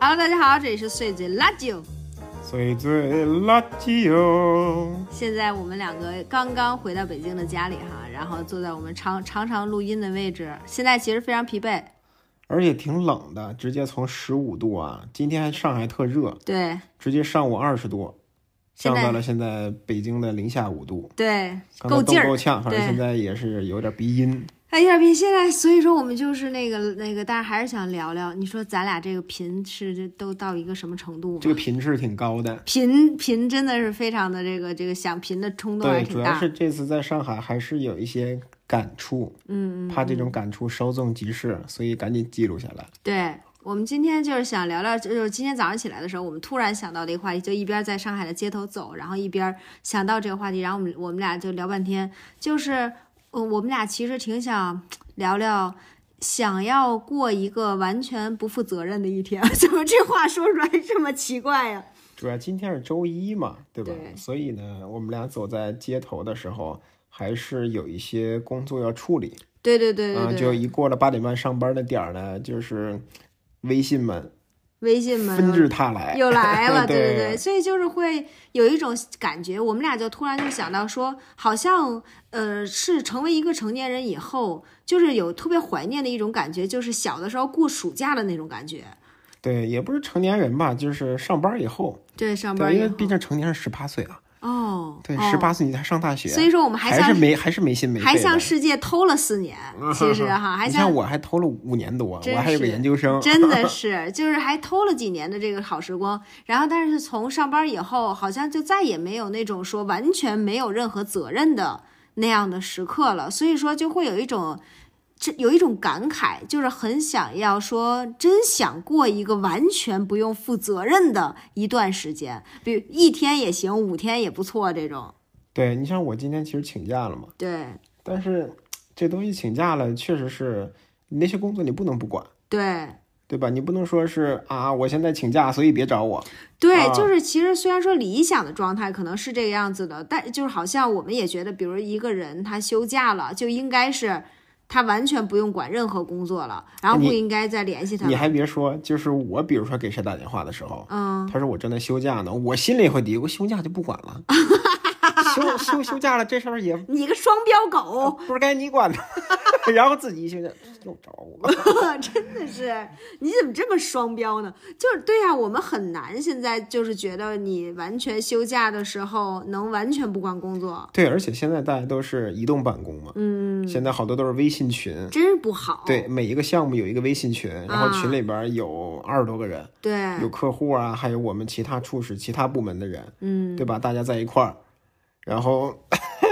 Hello，大家好，这里是碎嘴垃圾。碎嘴垃圾哟。现在我们两个刚刚回到北京的家里哈，然后坐在我们常常常录音的位置，现在其实非常疲惫。而且挺冷的，直接从十五度啊，今天上海特热，对，直接上午二十度，降到了现在北京的零下五度，对，够劲儿冻够。呛，反正现在也是有点鼻音。哎呀，别现在，所以说我们就是那个那个，但是还是想聊聊，你说咱俩这个频是这都到一个什么程度？这个频是挺高的，频频真的是非常的这个这个想频的冲动还，挺大。主要是这次在上海还是有一些感触，嗯嗯，怕这种感触稍纵即逝，所以赶紧记录下来。对我们今天就是想聊聊，就是今天早上起来的时候，我们突然想到的一个话题，就一边在上海的街头走，然后一边想到这个话题，然后我们我们俩就聊半天，就是呃我们俩其实挺想聊聊。想要过一个完全不负责任的一天，怎么这话说出来这么奇怪呀、主要今天是周一嘛，对吧？对所以呢，我们俩走在街头的时候，还是有一些工作要处理。对对对对啊，对，就一过了八点半上班的点儿呢，就是微信们微信们纷至沓来，又来了，对对对对，所以就是会有一种感觉，我们俩就突然就想到说，好像呃是成为一个成年人以后，就是有特别怀念的一种感觉，就是小的时候过暑假的那种感觉。对，也不是成年人吧，就是上班以后，对，上，班以后因为毕竟成年人十八岁啊，哦，对，哦十八岁你才上大学，所以说我们还是没还是没心没肺，还向世界偷了四年，其实哈，还像我还偷了五年多，我还有个研究生，真的 是，就是还偷了几年的这个好时光，然后但是从上班以后，好像就再也没有那种说完全没有任何责任的那样的时刻了，所以说就会有一种。这有一种感慨，就是很想要说，真想过一个完全不用负责任的一段时间，比如一天也行，五天也不错，这种。对你像我今天其实请假了嘛，对但是这东西请假了，确实是你那些工作你不能不管，对，对吧？你不能说是啊，我现在请假，所以别找我。对，啊就是其实虽然说理想的状态可能是这个样子的，但就是好像我们也觉得，比如一个人他休假了，就应该是他完全不用管任何工作了，然后不应该再联系他你了。还别说，就是我，比如说给谁打电话的时候，嗯，他说我正在休假呢，我心里会嘀咕，休假就不管了，休休休假了，这事儿也你个双标狗，不是该你管的，然后自己一休假又找我，真的是你怎么这么双标呢？就是对呀、我们很难现在就是觉得你完全休假的时候能完全不管工作，对，而且现在大家都是移动办公嘛，嗯，现在好多都是微信群，真是不好。对，每一个项目有一个微信群，然后啊群里边有二十多个人，对，有客户啊，还有我们其他处室、其他部门的人，嗯，对吧？大家在一块儿，然后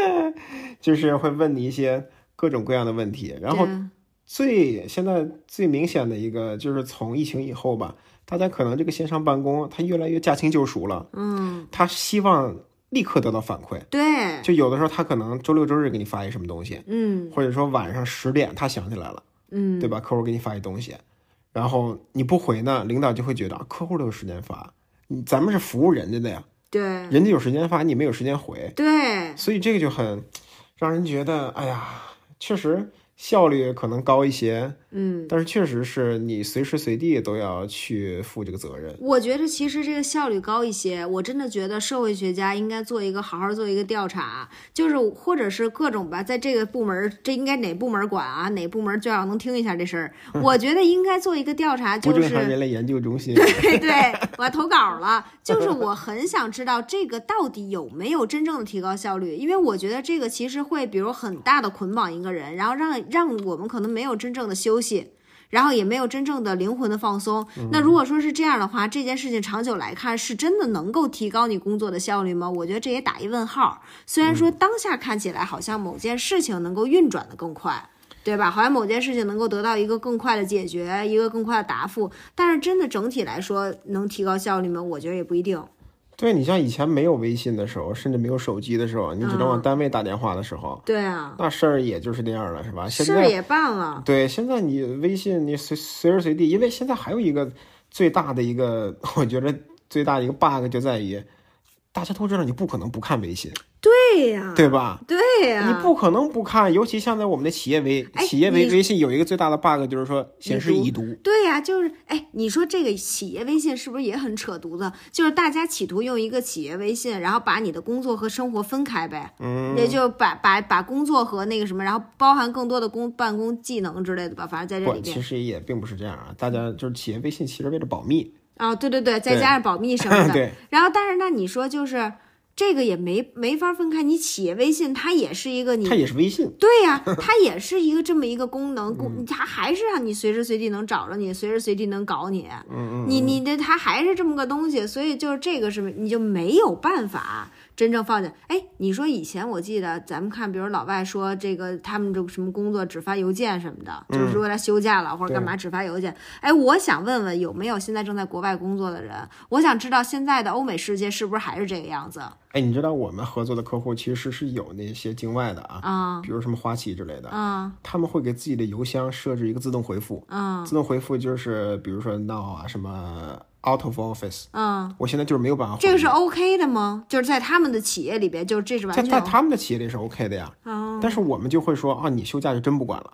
就是会问你一些各种各样的问题，然后对最现在最明显的一个就是从疫情以后吧，大家可能这个线上办公他越来越驾轻就熟了，嗯，他希望立刻得到反馈。对，就有的时候他可能周六周日给你发一什么东西，嗯。或者说晚上十点他想起来了，嗯，对吧？客户给你发一东西，然后你不回呢，领导就会觉得啊客户都有时间发，咱们是服务人家的呀，对。人家有时间发，你没有时间回，对，所以这个就很让人觉得，哎呀，确实效率可能高一些，嗯，但是确实是你随时随地都要去负这个责任。我觉得其实这个效率高一些。我真的觉得社会学家应该做一个好好做一个调查，就是或者是各种吧，在这个部门，这应该哪部门管啊？哪部门最好能听一下这事儿。我觉得应该做一个调查，就是正常人类研究中心，对对，我要投稿了。就是我很想知道这个到底有没有真正的提高效率，因为我觉得这个其实会，比如很大的捆绑一个人，然后让让我们可能没有真正的休息。然后也没有真正的灵魂的放松。那如果说是这样的话，这件事情长久来看，是真的能够提高你工作的效率吗？我觉得这也打一问号。虽然说当下看起来好像某件事情能够运转的更快，对吧？好像某件事情能够得到一个更快的解决，一个更快的答复，但是真的整体来说能提高效率吗？我觉得也不一定。对你像以前没有微信的时候，甚至没有手机的时候，你只能往单位打电话的时候，对啊，那事儿也就是那样了，是吧？现在事儿也办了。对，现在你微信你随随时随地，因为现在还有一个最大的一个，我觉得最大的一个 bug 就在于，大家都知道你不可能不看微信，对呀、对吧？对呀、你不可能不看，尤其像在我们的企业微哎企业微微信有一个最大的 bug 就是说显示已读，对呀、就是哎，你说这个企业微信是不是也很扯犊子？就是大家企图用一个企业微信，然后把你的工作和生活分开呗，嗯，也就把把把工作和那个什么，然后包含更多的工办公技能之类的吧，反正在这，里面其实也并不是这样啊。大家就是企业微信其实为了保密，啊、对对对，再加上保密什么的，对，然后但是那你说就是这个也没没法分开，你企业微信它也是一个你它也是微信。对呀、它也是一个这么一个功能，它还是让你随时随地能找着你，随时随地能搞你。嗯你你的它还是这么个东西，所以就是这个是你就没有办法真正放下。哎，你说以前我记得咱们看，比如老外说这个他们这个什么工作只发邮件什么的，嗯就是说他休假了或者干嘛只发邮件。哎，我想问问有没有现在正在国外工作的人？我想知道现在的欧美世界是不是还是这个样子哎，你知道我们合作的客户其实是有那些境外的啊，啊比如什么花旗之类的，啊他们会给自己的邮箱设置一个自动回复，啊自动回复就是比如说 now 啊什么 out of office，嗯！我现在就是没有办法回。这个是 OK 的吗？就是在他们的企业里边，就是这是完全在在他们的企业里是 OK 的呀，哦，但是我们就会说啊，你休假就真不管了，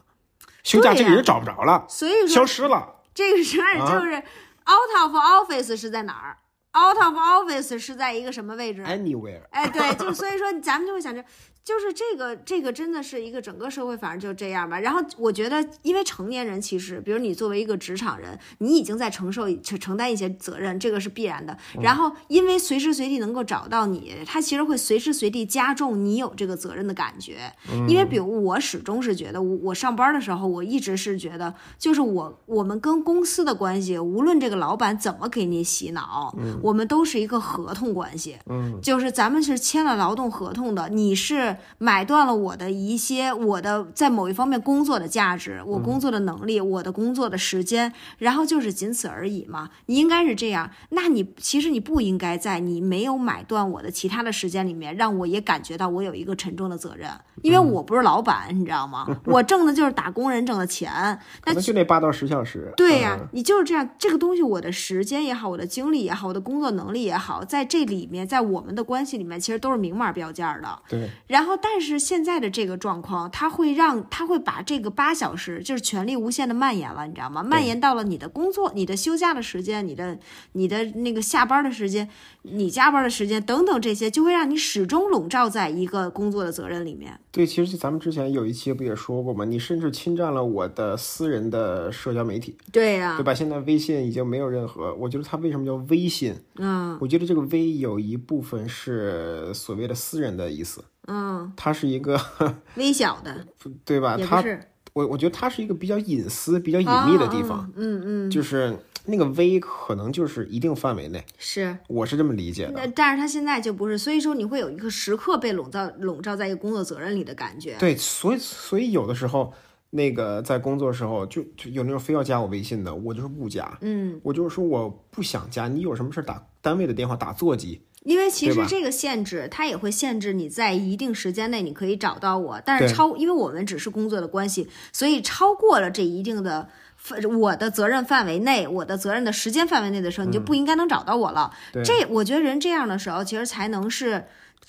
休假这个人找不着了，所以说消失了。这个事儿啊就是 out of office 是在哪儿？out of office 是在一个什么位置？Anywhere，哎，对，就所以说咱们就会想着，就是这个这个真的是一个整个社会，反正就这样吧。然后我觉得，因为成年人其实，比如你作为一个职场人，你已经在承受承承担一些责任，这个是必然的。然后因为随时随地能够找到你，他其实会随时随地加重你有这个责任的感觉。因为比如我始终是觉得，我我上班的时候，我一直是觉得，就是我我们跟公司的关系，无论这个老板怎么给你洗脑，我们都是一个合同关系。嗯，就是咱们是签了劳动合同的，你是买断了我的一些我的在某一方面工作的价值，我工作的能力，我的工作的时间，然后就是仅此而已嘛。你应该是这样，那你其实你不应该在你没有买断我的其他的时间里面，让我也感觉到我有一个沉重的责任，因为我不是老板，你知道吗？我挣的就是打工人挣的钱，可能就那八到十小时。对呀、嗯你就是这样，这个东西，我的时间也好，我的精力也好，我的工作能力也好，在这里面，在我们的关系里面，其实都是明码标价的。对，然后，但是现在的这个状况，它会让它会把这个八小时就是权力无限的蔓延了，你知道吗？蔓延到了你的工作、你的休假的时间、你的你的那个下班的时间、你加班的时间等等这些，就会让你始终笼罩在一个工作的责任里面。对，其实咱们之前有一期不也说过吗？你甚至侵占了我的私人的社交媒体，对呀、对吧？现在微信已经没有任何，我觉得它为什么叫微信？嗯我觉得这个微有一部分是所谓的私人的意思，嗯，它是一个，微小的 对吧？它也不是我我觉得它是一个比较隐私、比较隐秘的地方，嗯嗯，就是那个微可能就是一定范围内，是。我是这么理解的。那但是他现在就不是，所以说你会有一个时刻被笼罩笼罩在一个工作责任里的感觉。对，所以所以有的时候，那个在工作的时候，就就有那种非要加我微信的，我就是不加。嗯，我就是说我不想加，你有什么事打单位的电话打座机。因为其实这个限制，它也会限制你在一定时间内你可以找到我，但是超，因为我们只是工作的关系，所以超过了这一定的范我的责任范围内，我的责任的时间范围内的时候，你就不应该能找到我了。嗯这我觉得人这样的时候，其实才能是。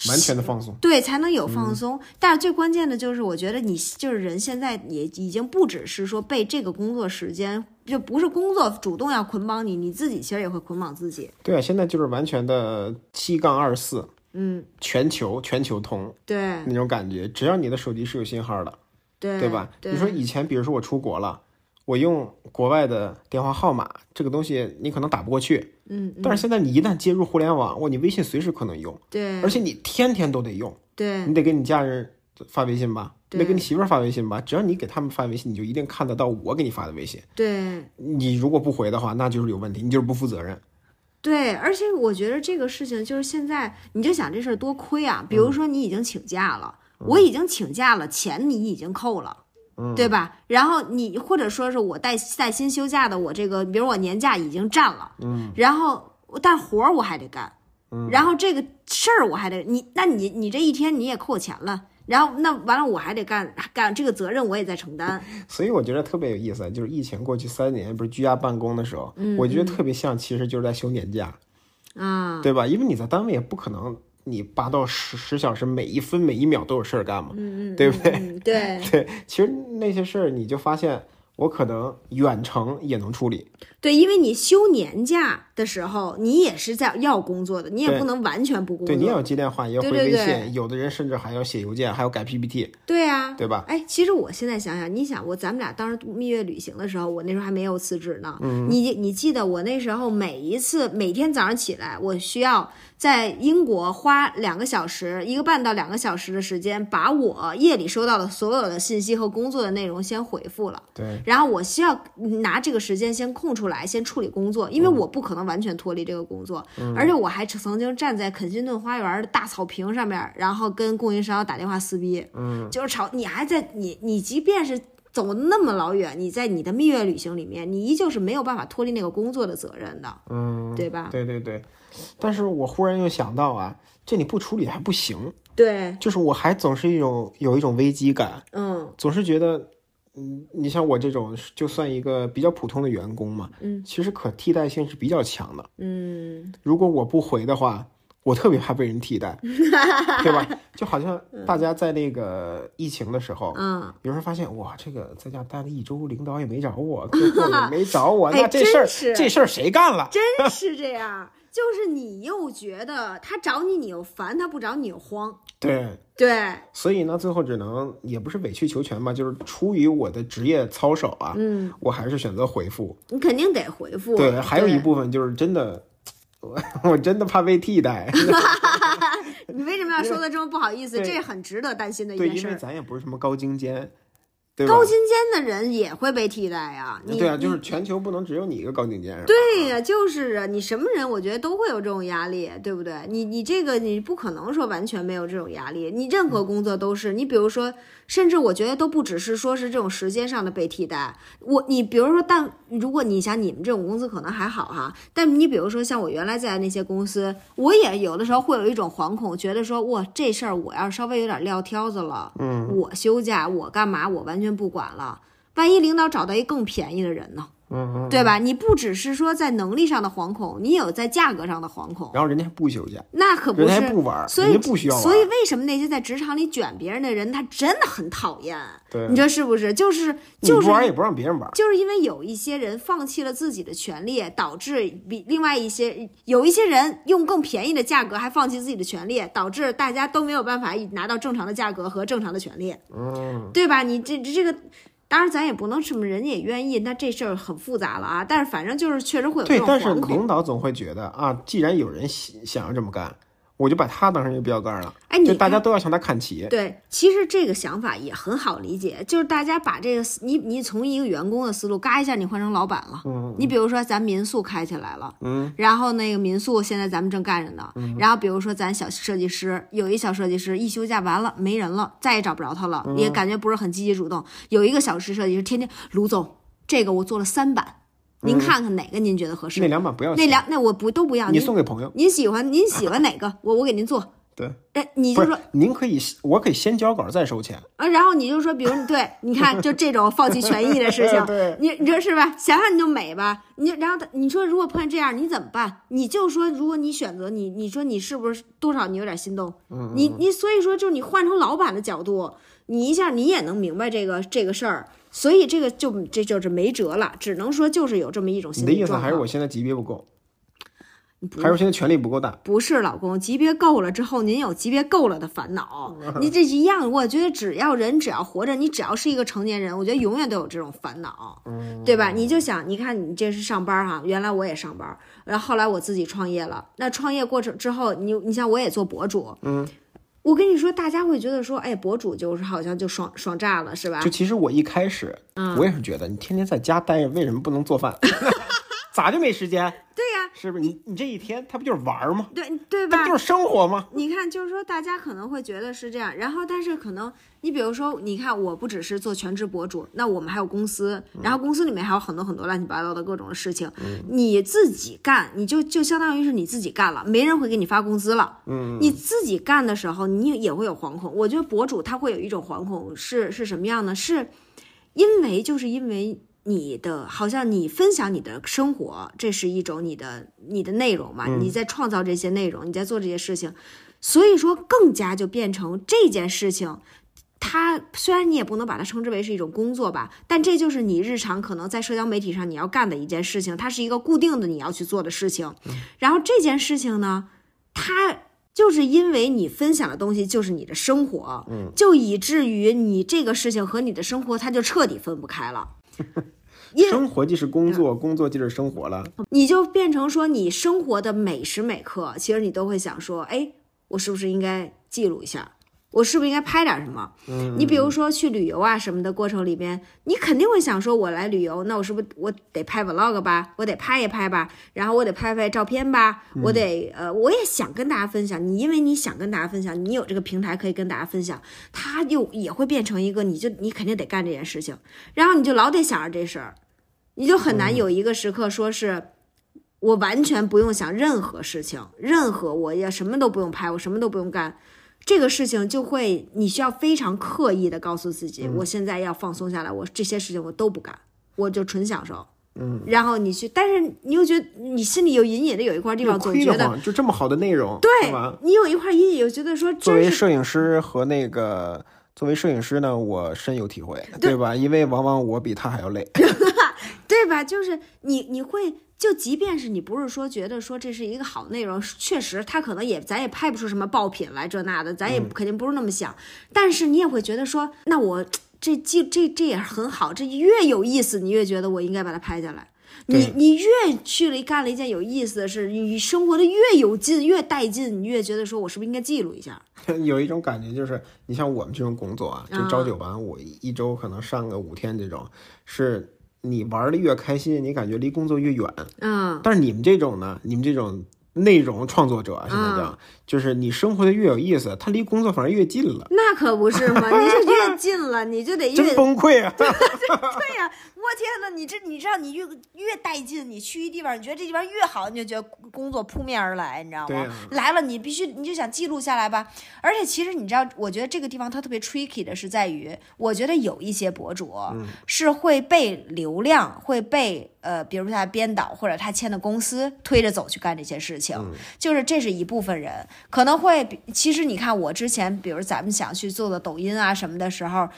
完全的放松。对，才能有放松。但是最关键的就是，我觉得你就是人现在也已经不只是说被这个工作时间，就不是工作主动要捆绑你，你自己其实也会捆绑自己。对啊，现在就是完全的七杠二四，嗯，全球全球通对那种感觉。只要你的手机是有信号的，对对吧？对你说以前，比如说我出国了，我用国外的电话号码，这个东西你可能打不过去。嗯，但是现在你一旦接入互联网，哇，你微信随时可能用，对，而且你天天都得用。对你得给你家人发微信吧，对得给你媳妇儿发微信吧。只要你给他们发微信，你就一定看得到我给你发的微信。对你如果不回的话，那就是有问题，你就是不负责任。对，而且我觉得这个事情就是现在，你就想这事儿多亏啊！比如嗯说你已经请假了，我已经请假了，钱你已经扣了。嗯对吧？然后你或者说是我带带薪休假的，我这个比如我年假已经占了，嗯，然后但活儿我还得干，嗯，然后这个事儿我还得你，那你你这一天你也扣我钱了，然后那完了我还得干干这个责任我也在承担，所以我觉得特别有意思，就是疫情过去三年，不是居家办公的时候，嗯我觉得特别像，其实就是在休年假。啊，对吧？因为你在单位也不可能你八到十十小时，每一分每一秒都有事儿干嘛，嗯 嗯，对不对？嗯 对对，其实那些事儿你就发现，我可能远程也能处理。对，因为你休年假的时候，你也是在要工作的，你也不能完全不工作。对你也要接电话，也要回对对微信，对有的人甚至还要写邮件，还要改 PPT，对啊，对吧？哎，其实我现在想想，你想我咱们俩当时蜜月旅行的时候，我那时候还没有辞职呢。嗯你你记得我那时候每一次每天早上起来，我需要在英国花两个小时，一个半到两个小时的时间，把我夜里收到的所有的信息和工作的内容先回复了。对，然后我需要拿这个时间先空出来，先处理工作，因为我不可能完全脱离这个工作，而且我还曾经站在肯辛顿花园的大草坪上面，然后跟供应商打电话撕逼，嗯，就是吵，你还在你你即便是。走那么老远，你在你的蜜月旅行里面，你依旧是没有办法脱离那个工作的责任的，嗯，对吧？对对对。但是我忽然又想到啊，这你不处理还不行，对，就是我还总是一种有一种危机感，嗯总是觉得，嗯，你像我这种就算一个比较普通的员工嘛，嗯，其实可替代性是比较强的。嗯，如果我不回的话，我特别怕被人替代，对吧？就好像大家在那个疫情的时候，嗯，有人发现哇，这个在家待了一周，领导也没找我，客户也没找我，哎那这事儿这事儿谁干了？真是这样，就是你又觉得他找你你又烦，他不找你又慌，对，对，所以呢，最后只能也不是委曲求全吧，就是出于我的职业操守啊，嗯，我还是选择回复。你肯定得回复。对，还有一部分就是真的，我我真的怕被替代。你为什么要说的这么不好意思？这很值得担心的一对，件事儿。因为咱也不是什么高精尖，对？高精尖的人也会被替代呀、你对啊，就是全球不能只有你一个高精尖。对呀、就是啊，你什么人，我觉得都会有这种压力，对不对？你你这个你不可能说完全没有这种压力，你任何工作都是。你比如说，甚至我觉得都不只是说是这种时间上的被替代。我你比如说，但如果你想你们这种公司可能还好哈，但你比如说像我原来在的那些公司，我也有的时候会有一种惶恐，觉得说哇这事儿我要是稍微有点撂挑子了，嗯，我休假我干嘛我完全不管了，万一领导找到一更便宜的人呢？嗯嗯。对吧？你不只是说在能力上的惶恐，你有在价格上的惶恐，然后人家还不休假，那可不人家还是。不玩儿，所以人家不需要。所以为什么那些在职场里卷别人的人，他真的很讨厌？对你，说是不是？就是就是不玩也不让别人玩。就是因为有一些人放弃了自己的权利，导致比另外一些有一些人用更便宜的价格还放弃自己的权利，导致大家都没有办法拿到正常的价格和正常的权利，嗯，对吧？你这这个。当然，咱也不能什么，人家也愿意，那这事儿很复杂了啊。但是反正就是确实会有这对，但是。领导总会觉得啊，既然有人想想要这么干，我就把他当成一个标杆了，哎，你就大家都要向他看齐。对，其实这个想法也很好理解，就是大家把这个思你你从一个员工的思路，嘎一下你换成老板了。嗯你比如说咱民宿开起来了，嗯，然后那个民宿现在咱们正干着呢，然后比如说咱小设计师有一小设计师一休假完了没人了，再也找不着他了，嗯也感觉不是很积极主动。有一个小时设计师天天卢总，这个我做了三版，您看看哪个您觉得合适？嗯那两版不要，那两那我不都不要，你您送给朋友。您喜欢您喜欢哪个，我我给您做。对，哎，你就是说，您可以，我可以先交稿再收钱。啊，然后你就说，比如对，你看，就这种放弃权益的事情，对你你说是吧？想想你就美吧。你然后他你说如果碰见这样，你怎么办？你就说，如果你选择你，你说你是不是多少你有点心动？嗯你你所以说，就是你换成老板的角度，你一下你也能明白这个这个事儿。所以这个就这就是没辙了，只能说就是有这么一种你的意思。还是我现在级别不够，不还是我现在权力不够大？不是老公，级别够了之后，您有级别够了的烦恼。你这一样，我觉得只要人只要活着，你只要是一个成年人，我觉得永远都有这种烦恼，对吧？你就想，你看你这是上班哈，原来我也上班，然后后来我自己创业了。那创业过程之后，你你像我也做博主，嗯，我跟你说，大家会觉得说，哎，博主就是好像就爽爽炸了，是吧就？其实我一开始，嗯我也是觉得你天天在家待着，为什么不能做饭？咋就没时间？对呀、是不是？你你这一天，他不就是玩儿吗？对对吧那不？就是生活吗？你看，就是说，大家可能会觉得是这样，然后但是可能你比如说，你看，我不只是做全职博主，那我们还有公司，然后公司里面还有很多很多乱七八糟的各种的事情，你自己干，你就就相当于是你自己干了，没人会给你发工资了。嗯，你自己干的时候，你也会有惶恐。我觉得博主他会有一种惶恐，是是什么样呢？是因为就是因为你的，好像你分享你的生活，这是一种你的你的内容嘛？你在创造这些内容，你在做这些事情，所以说更加就变成这件事情。它虽然你也不能把它称之为是一种工作吧，但这就是你日常可能在社交媒体上你要干的一件事情，它是一个固定的你要去做的事情。然后这件事情呢，它就是因为你分享的东西就是你的生活，就以至于你这个事情和你的生活它就彻底分不开了。生活即是工作，工作即是生活了。你就变成说，你生活的每时每刻，其实你都会想说，哎，我是不是应该记录一下？我是不是应该拍点什么？嗯，你比如说去旅游啊什么的过程里边，你肯定会想说，我来旅游，那我是不是我得拍 vlog 吧？我得拍一拍吧，然后我得拍拍照片吧，我得呃，我也想跟大家分享。你因为你想跟大家分享，你有这个平台可以跟大家分享，它又也会变成一个，你就你肯定得干这件事情，然后你就老得想着这事儿，你就很难有一个时刻说是。我完全不用想任何事情，任何我也什么都不用拍，我什么都不用干，这个事情就会你需要非常刻意的告诉自己，我现在要放松下来，我这些事情我都不干，我就纯享受。嗯，然后你去，但是你又觉得你心里有隐隐的有一块地方总觉得，就这么好的内容，对吧？你有一块隐隐又觉得说，作为摄影师和那个作为摄影师呢，我深有体会，对对吧？因为往往我比他还要累。对吧？就是你你会就即便是你不是说觉得说这是一个好内容，确实他可能也咱也拍不出什么爆品来这那的，咱也肯定不是那么想，但是你也会觉得说，那我这记这这也很好，这越有意思，你越觉得我应该把它拍下来。你你越去了干了一件有意思的事，你生活的越有劲越带劲，你越觉得说我是不是应该记录一下？有一种感觉就是，你像我们这种工作啊，就啊朝九晚五，一周可能上个五天这种，是你玩的越开心，你感觉离工作越远。嗯，但是你们这种呢，你们这种内容创作者啊，现在嗯，就是你生活的越有意思，他离工作反而越近了，那可不是嘛，你就 越近了，你就得越崩溃啊！对呀、我天呐，你这你知道，你越越带劲，你去一地方，你觉得这地方越好，你就觉得工作扑面而来，你知道吗？啊来了，你必须你就想记录下来吧。而且其实你知道，我觉得这个地方它特别 tricky 的是在于，我觉得有一些博主是会被流量，会被呃，比如说他编导或者他签的公司推着走去干这些事情，就是这是一部分人可能会比。其实你看，我之前比如咱们想去做的抖音啊什么的时候。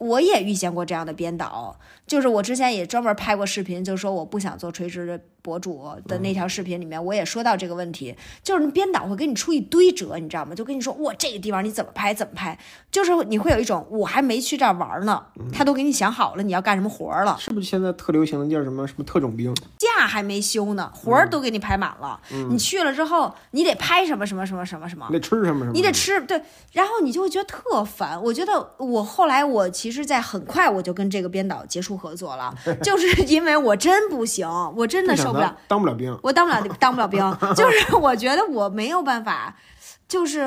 我也遇见过这样的编导，就是我之前也专门拍过视频，就说我不想做垂直的博主的那条视频里面，我也说到这个问题，就是编导会给你出一堆辙，你知道吗？就跟你说，哇，这个地方你怎么拍怎么拍，就是你会有一种我还没去这儿玩呢，他都给你想好了你要干什么活儿了，是不是现在特流行的叫什么什么特种兵？假还没休呢，活儿都给你排满了，你去了之后你得拍什么什么什么什么什么你，得吃什么什么？你得吃对，然后你就会觉得特烦。我觉得我后来我其实，在很快我就跟这个编导结束合作了，就是因为我真不行，我真的不想受不了当，当不了兵。我当不了 当不了兵，就是我觉得我没有办法，就是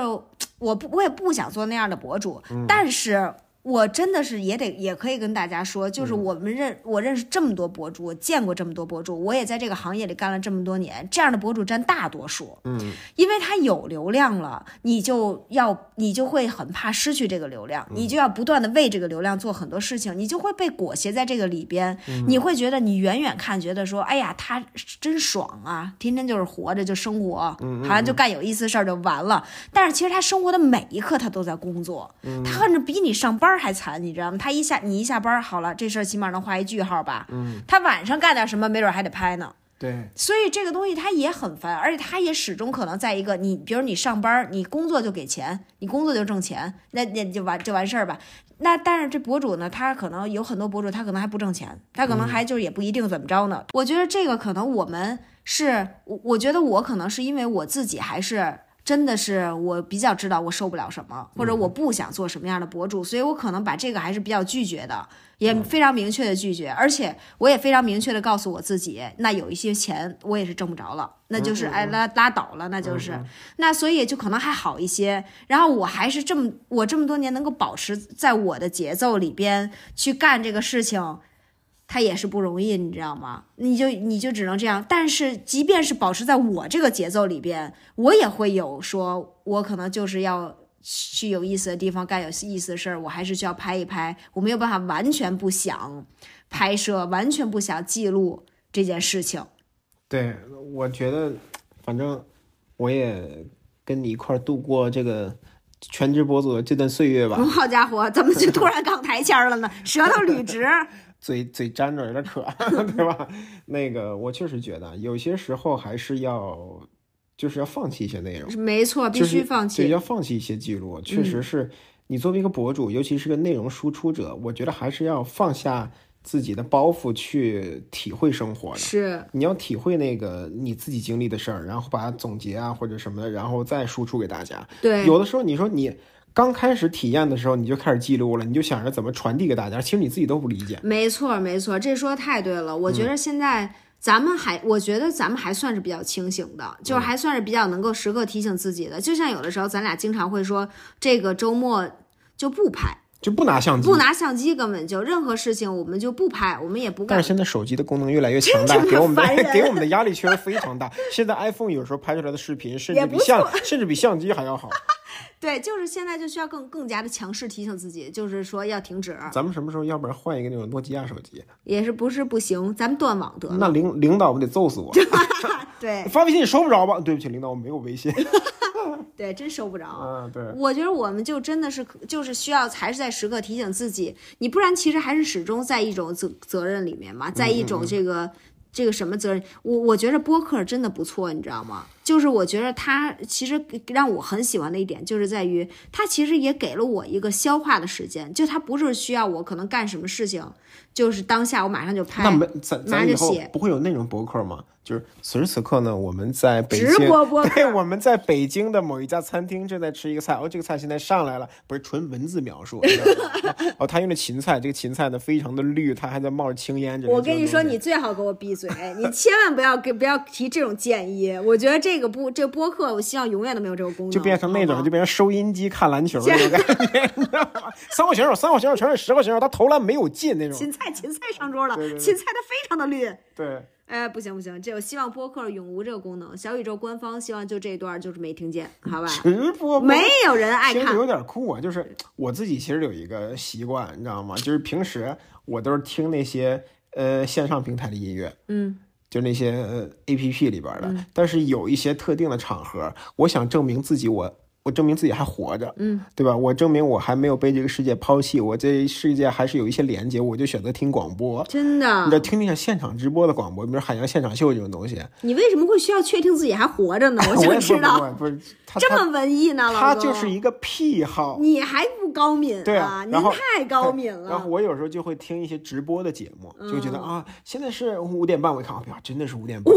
我不我也不想做那样的博主，但是。我真的是也得也可以跟大家说，就是我们认、我认识这么多博主，我见过这么多博主，我也在这个行业里干了这么多年，这样的博主占大多数。嗯，因为他有流量了，你就要你就会很怕失去这个流量，你就要不断的为这个流量做很多事情，你就会被裹挟在这个里边，你会觉得你远远看觉得说，哎呀，他真爽啊，天天就是活着就生活，好像就干有意思事儿就完了。但是其实他生活的每一刻他都在工作，他甚至比你上班还惨，你知道吗？他一下你一下班好了，这事儿起码能画一句号吧。嗯他晚上干点什么，没准还得拍呢。对，所以这个东西它也很烦，而且他也始终可能在一个你，比如你上班，你工作就给钱，你工作就挣钱，那那就完就完事儿吧。那但是这博主呢，他可能有很多博主，他可能还不挣钱，他可能还就是也不一定怎么着呢。我觉得这个可能我们是，我我觉得我可能是因为我自己还是。真的是我比较知道我受不了什么，或者我不想做什么样的博主，所以我可能把这个还是比较拒绝的，也非常明确的拒绝，而且我也非常明确的告诉我自己，那有一些钱我也是挣不着了，那就是哎拉拉倒了，那就是，那所以就可能还好一些。然后我还是这么我这么多年能够保持在我的节奏里边去干这个事情。它也是不容易，你知道吗？你就你就只能这样。但是即便是保持在我这个节奏里边，我也会有说，我可能就是要去有意思的地方干有意思的事儿，我还是需要拍一拍。我没有办法完全不想拍摄，完全不想记录这件事情。对，我觉得，反正我也跟你一块儿度过这个全职博主的这段岁月吧。好家伙，怎么就突然 杠台签了呢？舌头捋直。嘴嘴粘着有点渴，对吧？那个我确实觉得有些时候还是要，就是要放弃一些内容，没错，必须放弃，对，要放弃一些记录。确实是你作为一个博主，尤其是个内容输出者，我觉得还是要放下自己的包袱去体会生活的。是，你要体会那个你自己经历的事儿，然后把它总结啊或者什么的，然后再输出给大家。对，有的时候你说你。刚开始体验的时候，你就开始记录了，你就想着怎么传递给大家，其实你自己都不理解。没错，没错，这说的太对了。我觉得现在咱们还，我觉得咱们还算是比较清醒的，就是还算是比较能够时刻提醒自己的。就像有的时候，咱俩经常会说，这个周末就不拍，就不拿相机，不拿相机，根本就任何事情我们就不拍，我们也不。但是现在手机的功能越来越强大，给我们的 给我们的压力确实非常大。现在 iPhone 有时候拍出来的视频，甚至比相甚至比相机还要好。对，就是现在就需要更更加的强势提醒自己，就是说要停止。咱们什么时候要不然换一个那种诺基亚手机？也是不是不行，咱们断网得了。那领领导不得揍死我？对，发微信你收不着吧？对不起，领导，我没有微信。对，真收不着。嗯，对。我觉得我们就真的是就是需要还是在时刻提醒自己，你不然其实还是始终在一种责责任里面嘛，在一种这个。这个什么责任？我我觉得播客真的不错，你知道吗？就是我觉得他其实让我很喜欢的一点，就是在于他其实也给了我一个消化的时间，就他不是需要我可能干什么事情，就是当下我马上就拍，那没马上就写，不会有那种博客吗？就是此时此刻呢，我们在北京，对，我们在北京的某一家餐厅正在吃一个菜，哦，这个菜现在上来了，不是纯文字描述，哦，他用的芹菜，这个芹菜呢非常的绿，它还在冒着青烟。我跟你说，你最好给我闭嘴，你千万不要给不要提这种建议。我觉得这个播这个播客，我希望永远都没有这个功能，就变成那种就变成收音机看篮球那种感觉，你知道吗？三号选手，三号选手全是十号选手，他投篮没有进那种。芹菜，芹菜上桌了，芹菜它非常的绿。对。哎，不行不行，这我希望播客永无这个功能。小宇宙官方希望就这一段就是没听见，好吧？直播没有人爱看，有点酷啊。就是我自己其实有一个习惯，你知道吗？就是平时我都是听那些呃线上平台的音乐，嗯，就那些 A P P 里边的。但是有一些特定的场合，我想证明自己我。我证明自己还活着，嗯，对吧？我证明我还没有被这个世界抛弃，我这世界还是有一些连接，我就选择听广播。真的，你得听听现场直播的广播，比如海洋现场秀这种东西。你为什么会需要确定自己还活着呢？我就知道。不是这么文艺呢，他就是一个癖好。你还不高敏对啊？您太高敏了。然后我有时候就会听一些直播的节目，就觉得啊，现在是五点半，我一看，哎呀，真的是五点半。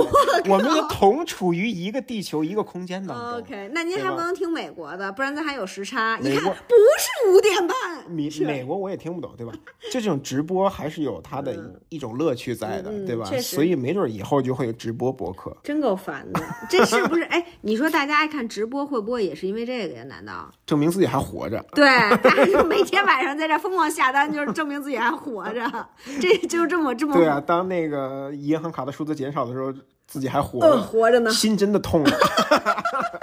我们同处于一个地球一个空间当中。OK，那您还不能听美国的，不然咱还。有时差，你看不是五点半。美美国我也听不懂，对吧？就这种直播还是有它的一种乐趣在的，对吧？所以没准以后就会有直播博客。真够烦的，这是不是？哎，你说大家爱看直播，会不会也是因为这个呀？难道证明自己还活着？对，每天晚上在这疯狂下单，就是证明自己还活着。这就这么这么对啊。当那个银行卡的数字减少的时候，自己还活着，活着呢，心真的痛了。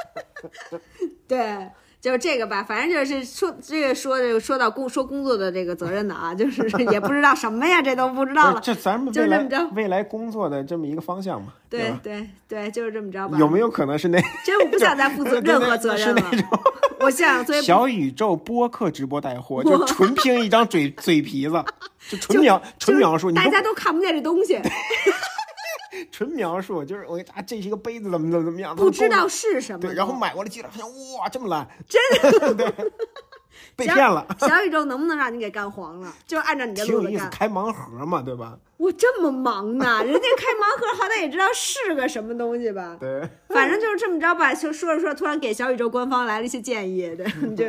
对。就是这个吧，反正就是说这个说这个说到工说工作的这个责任的啊，就是 也不知道什么呀，这都不知道了。这咱们就这么着未来工作的这么一个方向嘛。对对对，就是这么着吧。有没有可能是那？真我不想再负责 任何责任了。我想小宇宙播客直播带货，就纯凭一张嘴嘴皮子，就纯描纯描述，大家都看不见这东西。纯描述就是我啊，这是一个杯子，怎么怎么怎么样？不知道是什么。对，然后买过来寄来，发现哇，这么烂，真的 对被骗了。小宇宙能不能让你给干黄了？就按照你的路子干。开盲盒嘛，对吧？我这么忙呢，人家开盲盒好歹也知道是个什么东西吧？对，反正就是这么着吧。就说着说着，突然给小宇宙官方来了一些建议，对，就。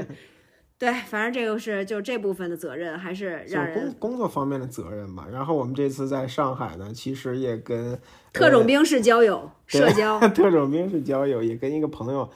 对，反正这个是就这部分的责任，还是让人工工作方面的责任吧。然后我们这次在上海呢，其实也跟特种兵式交友、社交，特种兵式交友也跟一个朋友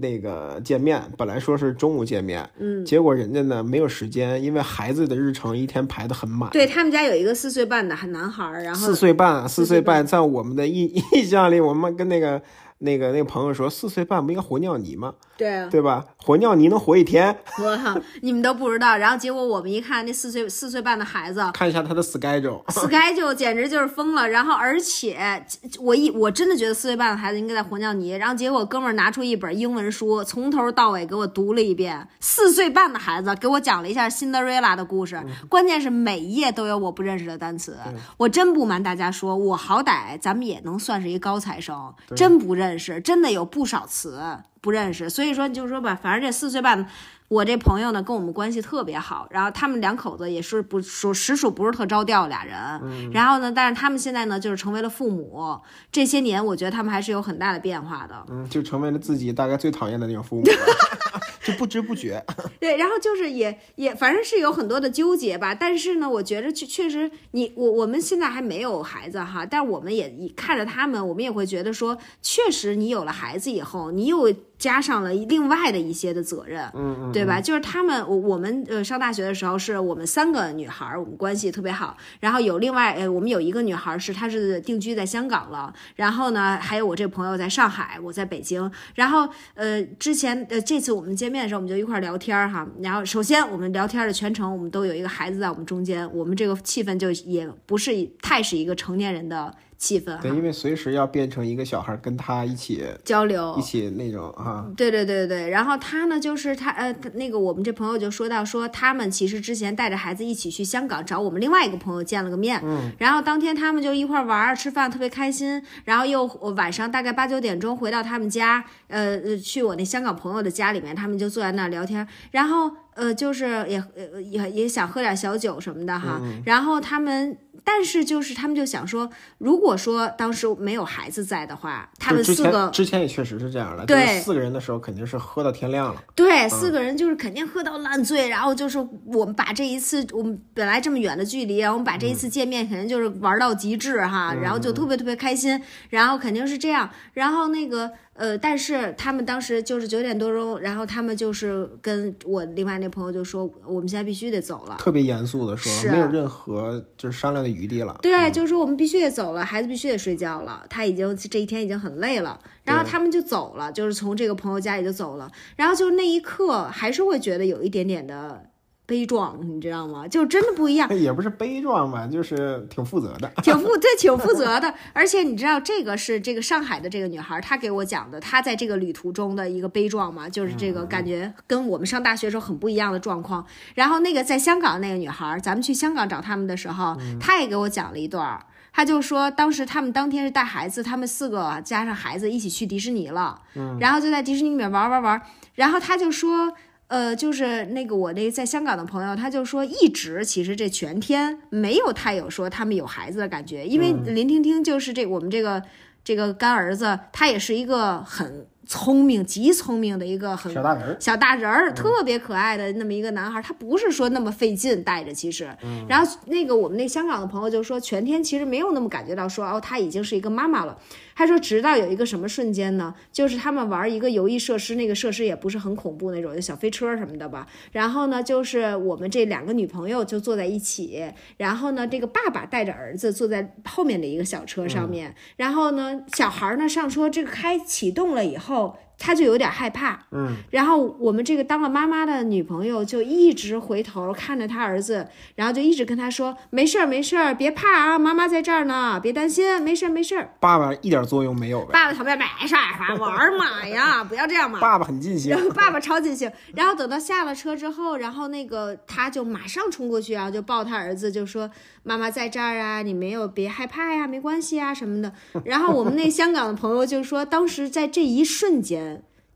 那个见面。本来说是中午见面，嗯，结果人家呢没有时间，因为孩子的日程一天排的很满。对他们家有一个四岁半的男孩，然后四岁半，四岁半，在我们的印 印象里，我们跟那个。那个那个朋友说，四岁半不应该活尿泥吗？对啊，对吧？活尿泥能活一天，我靠，你们都不知道。然后结果我们一看，那四岁四岁半的孩子看一下他的 schedule，schedule 简直就是疯了。然后而且我一我真的觉得四岁半的孩子应该在活尿泥。然后结果哥们儿拿出一本英文书，从头到尾给我读了一遍。四岁半的孩子给我讲了一下辛德瑞拉的故事，关键是每一页都有我不认识的单词。我真不瞒大家说，我好歹咱们也能算是一高材生，真不认识，真的有不少词不认识。所以说就是说吧，反正这四岁半。我这朋友呢，跟我们关系特别好，然后他们两口子也是不属实属不是特着调俩人，然后呢，但是他们现在呢，就是成为了父母，这些年我觉得他们还是有很大的变化的。嗯，就成为了自己大概最讨厌的那种父母，就不知不觉。对，然后就是也也反正是有很多的纠结吧，但是呢，我觉着确确实你我我们现在还没有孩子哈，但是我们也看着他们，我们也会觉得说，确实你有了孩子以后，你又加上了另外的一些的责任，对吧？就是他们，我我们呃上大学的时候，是我们三个女孩，我们关系特别好。然后有另外呃，我们有一个女孩是她是定居在香港了，然后呢，还有我这朋友在上海，我在北京。然后呃，之前呃这次我们见面的时候，我们就一块聊天儿哈。然后首先我们聊天的全程，我们都有一个孩子在我们中间，我们这个气氛就也不是太是一个成年人的气氛对，因为随时要变成一个小孩跟他一起交流一起那种啊，对对对对，然后他呢，就是他呃，那个我们这朋友就说到说，他们其实之前带着孩子一起去香港找我们另外一个朋友见了个面，嗯，然后当天他们就一块玩儿吃饭，特别开心，然后又呃晚上大概八九点钟回到他们家，呃呃，去我那香港朋友的家里面，他们就坐在那儿聊天，然后呃就是也呃也也想喝点小酒什么的哈，然后他们。但是就是他们就想说，如果说当时没有孩子在的话，他们四个之前也确实是这样的，对四个人的时候肯定是喝到天亮了，对，四个人就是肯定喝到烂醉，然后就是我们把这一次我们本来这么远的距离，然后我们把这一次见面肯定就是玩到极致哈，然后就特别特别开心，然后肯定是这样，然后那个呃，但是他们当时就是九点多钟，然后他们就是跟我另外那朋友就说，我们现在必须得走了。特别严肃的说，没有任何就是商量的余地了。对，就是说我们必须得走了，孩子必须得睡觉了，他已经这一天已经很累了，然后他们就走了，就是从这个朋友家里就走了，然后就那一刻还是会觉得有一点点的悲壮，你知道吗？就真的不一样。也不是悲壮吧，就是挺负责的。挺负对，挺负责的。而且你知道，这个是这个上海的这个女孩，她给我讲的，她在这个旅途中的一个悲壮嘛，就是这个感觉跟我们上大学时候很不一样的状况。然后那个在香港那个女孩，咱们去香港找他们的时候，她也给我讲了一段儿。她就说，当时他们当天是带孩子，他们四个加上孩子一起去迪士尼了，然后就在迪士尼里面玩玩玩。然后她就说，呃，就是那个我那个在香港的朋友，他就说一直其实这全天没有太有说他们有孩子的感觉，因为林婷婷就是这我们这个这个干儿子，他也是一个很聪明、极聪明的一个很小大人儿，小大人儿，特别可爱的那么一个男孩儿，他不是说那么费劲带着，其实。然后那个我们那香港的朋友就说，全天其实没有那么感觉到说哦，他已经是一个妈妈了。他说，直到有一个什么瞬间呢？就是他们玩一个游艺设施，那个设施也不是很恐怖那种，就小飞车什么的吧。然后呢，就是我们这两个女朋友就坐在一起，然后呢，这个爸爸带着儿子坐在后面的一个小车上面，然后呢，小孩儿呢上车，这个开启动了以后。后他就有点害怕，嗯，然后我们这个当了妈妈的女朋友就一直回头看着他儿子，然后就一直跟他说：“没事儿，没事儿，别怕啊，妈妈在这儿呢，别担心，没事儿，没事儿。爸爸一点作用没有”呗。爸爸旁边没事儿，玩儿嘛呀，不要这样嘛。爸爸很尽兴然，后 爸爸超尽兴，然后等到下了车之后，然后那个他就马上冲过去啊，就抱他儿子，就说：“妈妈在这儿啊，你没有别害怕呀，没关系啊什么的。”然后我们那香港的朋友就说，当时在这一瞬间。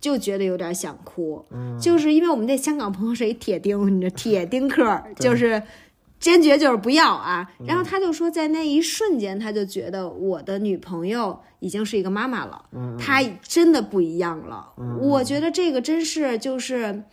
就觉得有点想哭，就是因为我们那香港朋友是一铁钉，你知道铁钉客儿，就是坚决就是不要啊。然后他就说，在那一瞬间，他就觉得我的女朋友已经是一个妈妈了，她真的不一样了。我觉得这个真是就是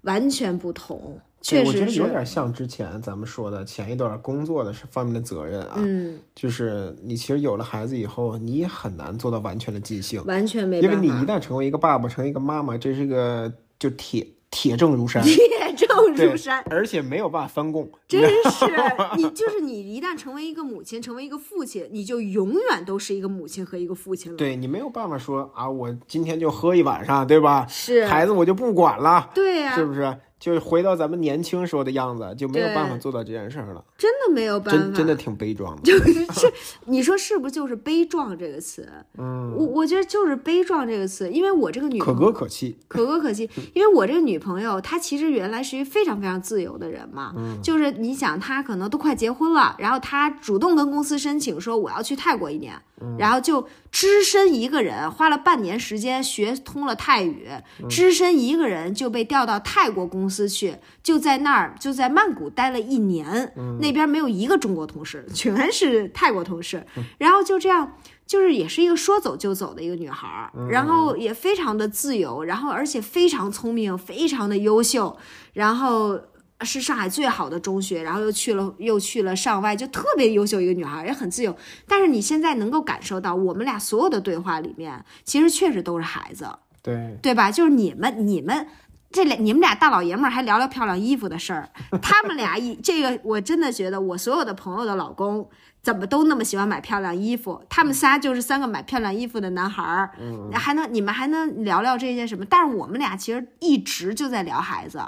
完全不同，确对我觉得有点像之前咱们说的前一段工作的是方面的责任啊，嗯，就是你其实有了孩子以后，你也很难做到完全的尽兴，完全没因为。你一旦成为一个爸爸，成为一个妈妈，这是个就铁铁证如山，铁证 如山。而且没有办法翻供。真是 你，就是你，一旦成为一个母亲，成为一个父亲，你就永远都是一个母亲和一个父亲了。对你没有办法说啊，我今天就喝一晚上，对吧？是孩子我就不管了，对呀、是不是？就是回到咱们年轻时候的样子，就没有办法做到这件事儿了，真的没有办法，真真的挺悲壮的。就是 这，你说是不是就是悲壮这个词？嗯，我我觉得就是悲壮这个词，因为我这个女可歌可泣，可歌可泣，因为我这个女朋友她其实原来是一个非常非常自由的人嘛，就是你想她可能都快结婚了，然后她主动跟公司申请说我要去泰国一年，然后就只身一个人花了半年时间学通了泰语，只身一个人就被调到泰国公司去，就在那儿就在曼谷待了一年，那边没有一个中国同事，全是泰国同事，然后就这样。就是也是一个说走就走的一个女孩儿，然后也非常的自由，然后而且非常聪明，非常的优秀，然后是上海最好的中学，然后又去了又去了上外，就特别优秀一个女孩，也很自由。但是你现在能够感受到，我们俩所有的对话里面，其实确实都是孩子，对，对吧？就是你们你们。这俩你们俩大老爷们儿还聊聊漂亮衣服的事儿，他们俩一这个我真的觉得我所有的朋友的老公怎么都那么喜欢买漂亮衣服，他们仨就是三个买漂亮衣服的男孩儿，还能你们还能聊聊这些什么？但是我们俩其实一直就在聊孩子，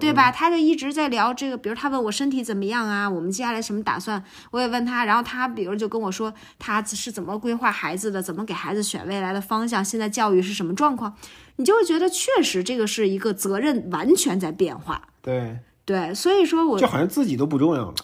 对吧？他就一直在聊这个，比如他问我身体怎么样啊，我们接下来什么打算，我也问他，然后他比如就跟我说他是怎么规划孩子的，怎么给孩子选未来的方向，现在教育是什么状况，你就会觉得确实这个是一个责任完全在变化。对，对，所以说我就好像自己都不重要了。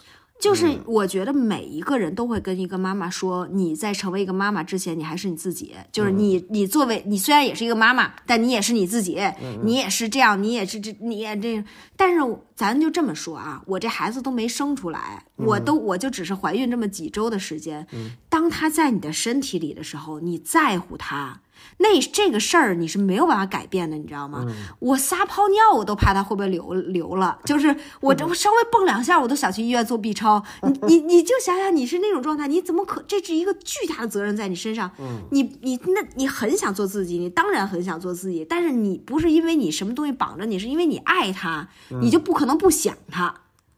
就是我觉得每一个人都会跟一个妈妈说，你在成为一个妈妈之前，你还是你自己。就是你，你作为你虽然也是一个妈妈，但你也是你自己，你也是这样，你也是这，你也这。但是咱就这么说啊，我这孩子都没生出来，我都我就只是怀孕这么几周的时间。当他在你的身体里的时候，你在乎他。那这个事儿你是没有办法改变的，你知道吗？我撒泡尿我都怕他会不会流流了，就是我这我稍微蹦两下我都想去医院做 B 超。你你你就想想你是那种状态，你怎么可这是一个巨大的责任在你身上？你你那你很想做自己，你当然很想做自己，但是你不是因为你什么东西绑着你，是因为你爱他，你就不可能不想他。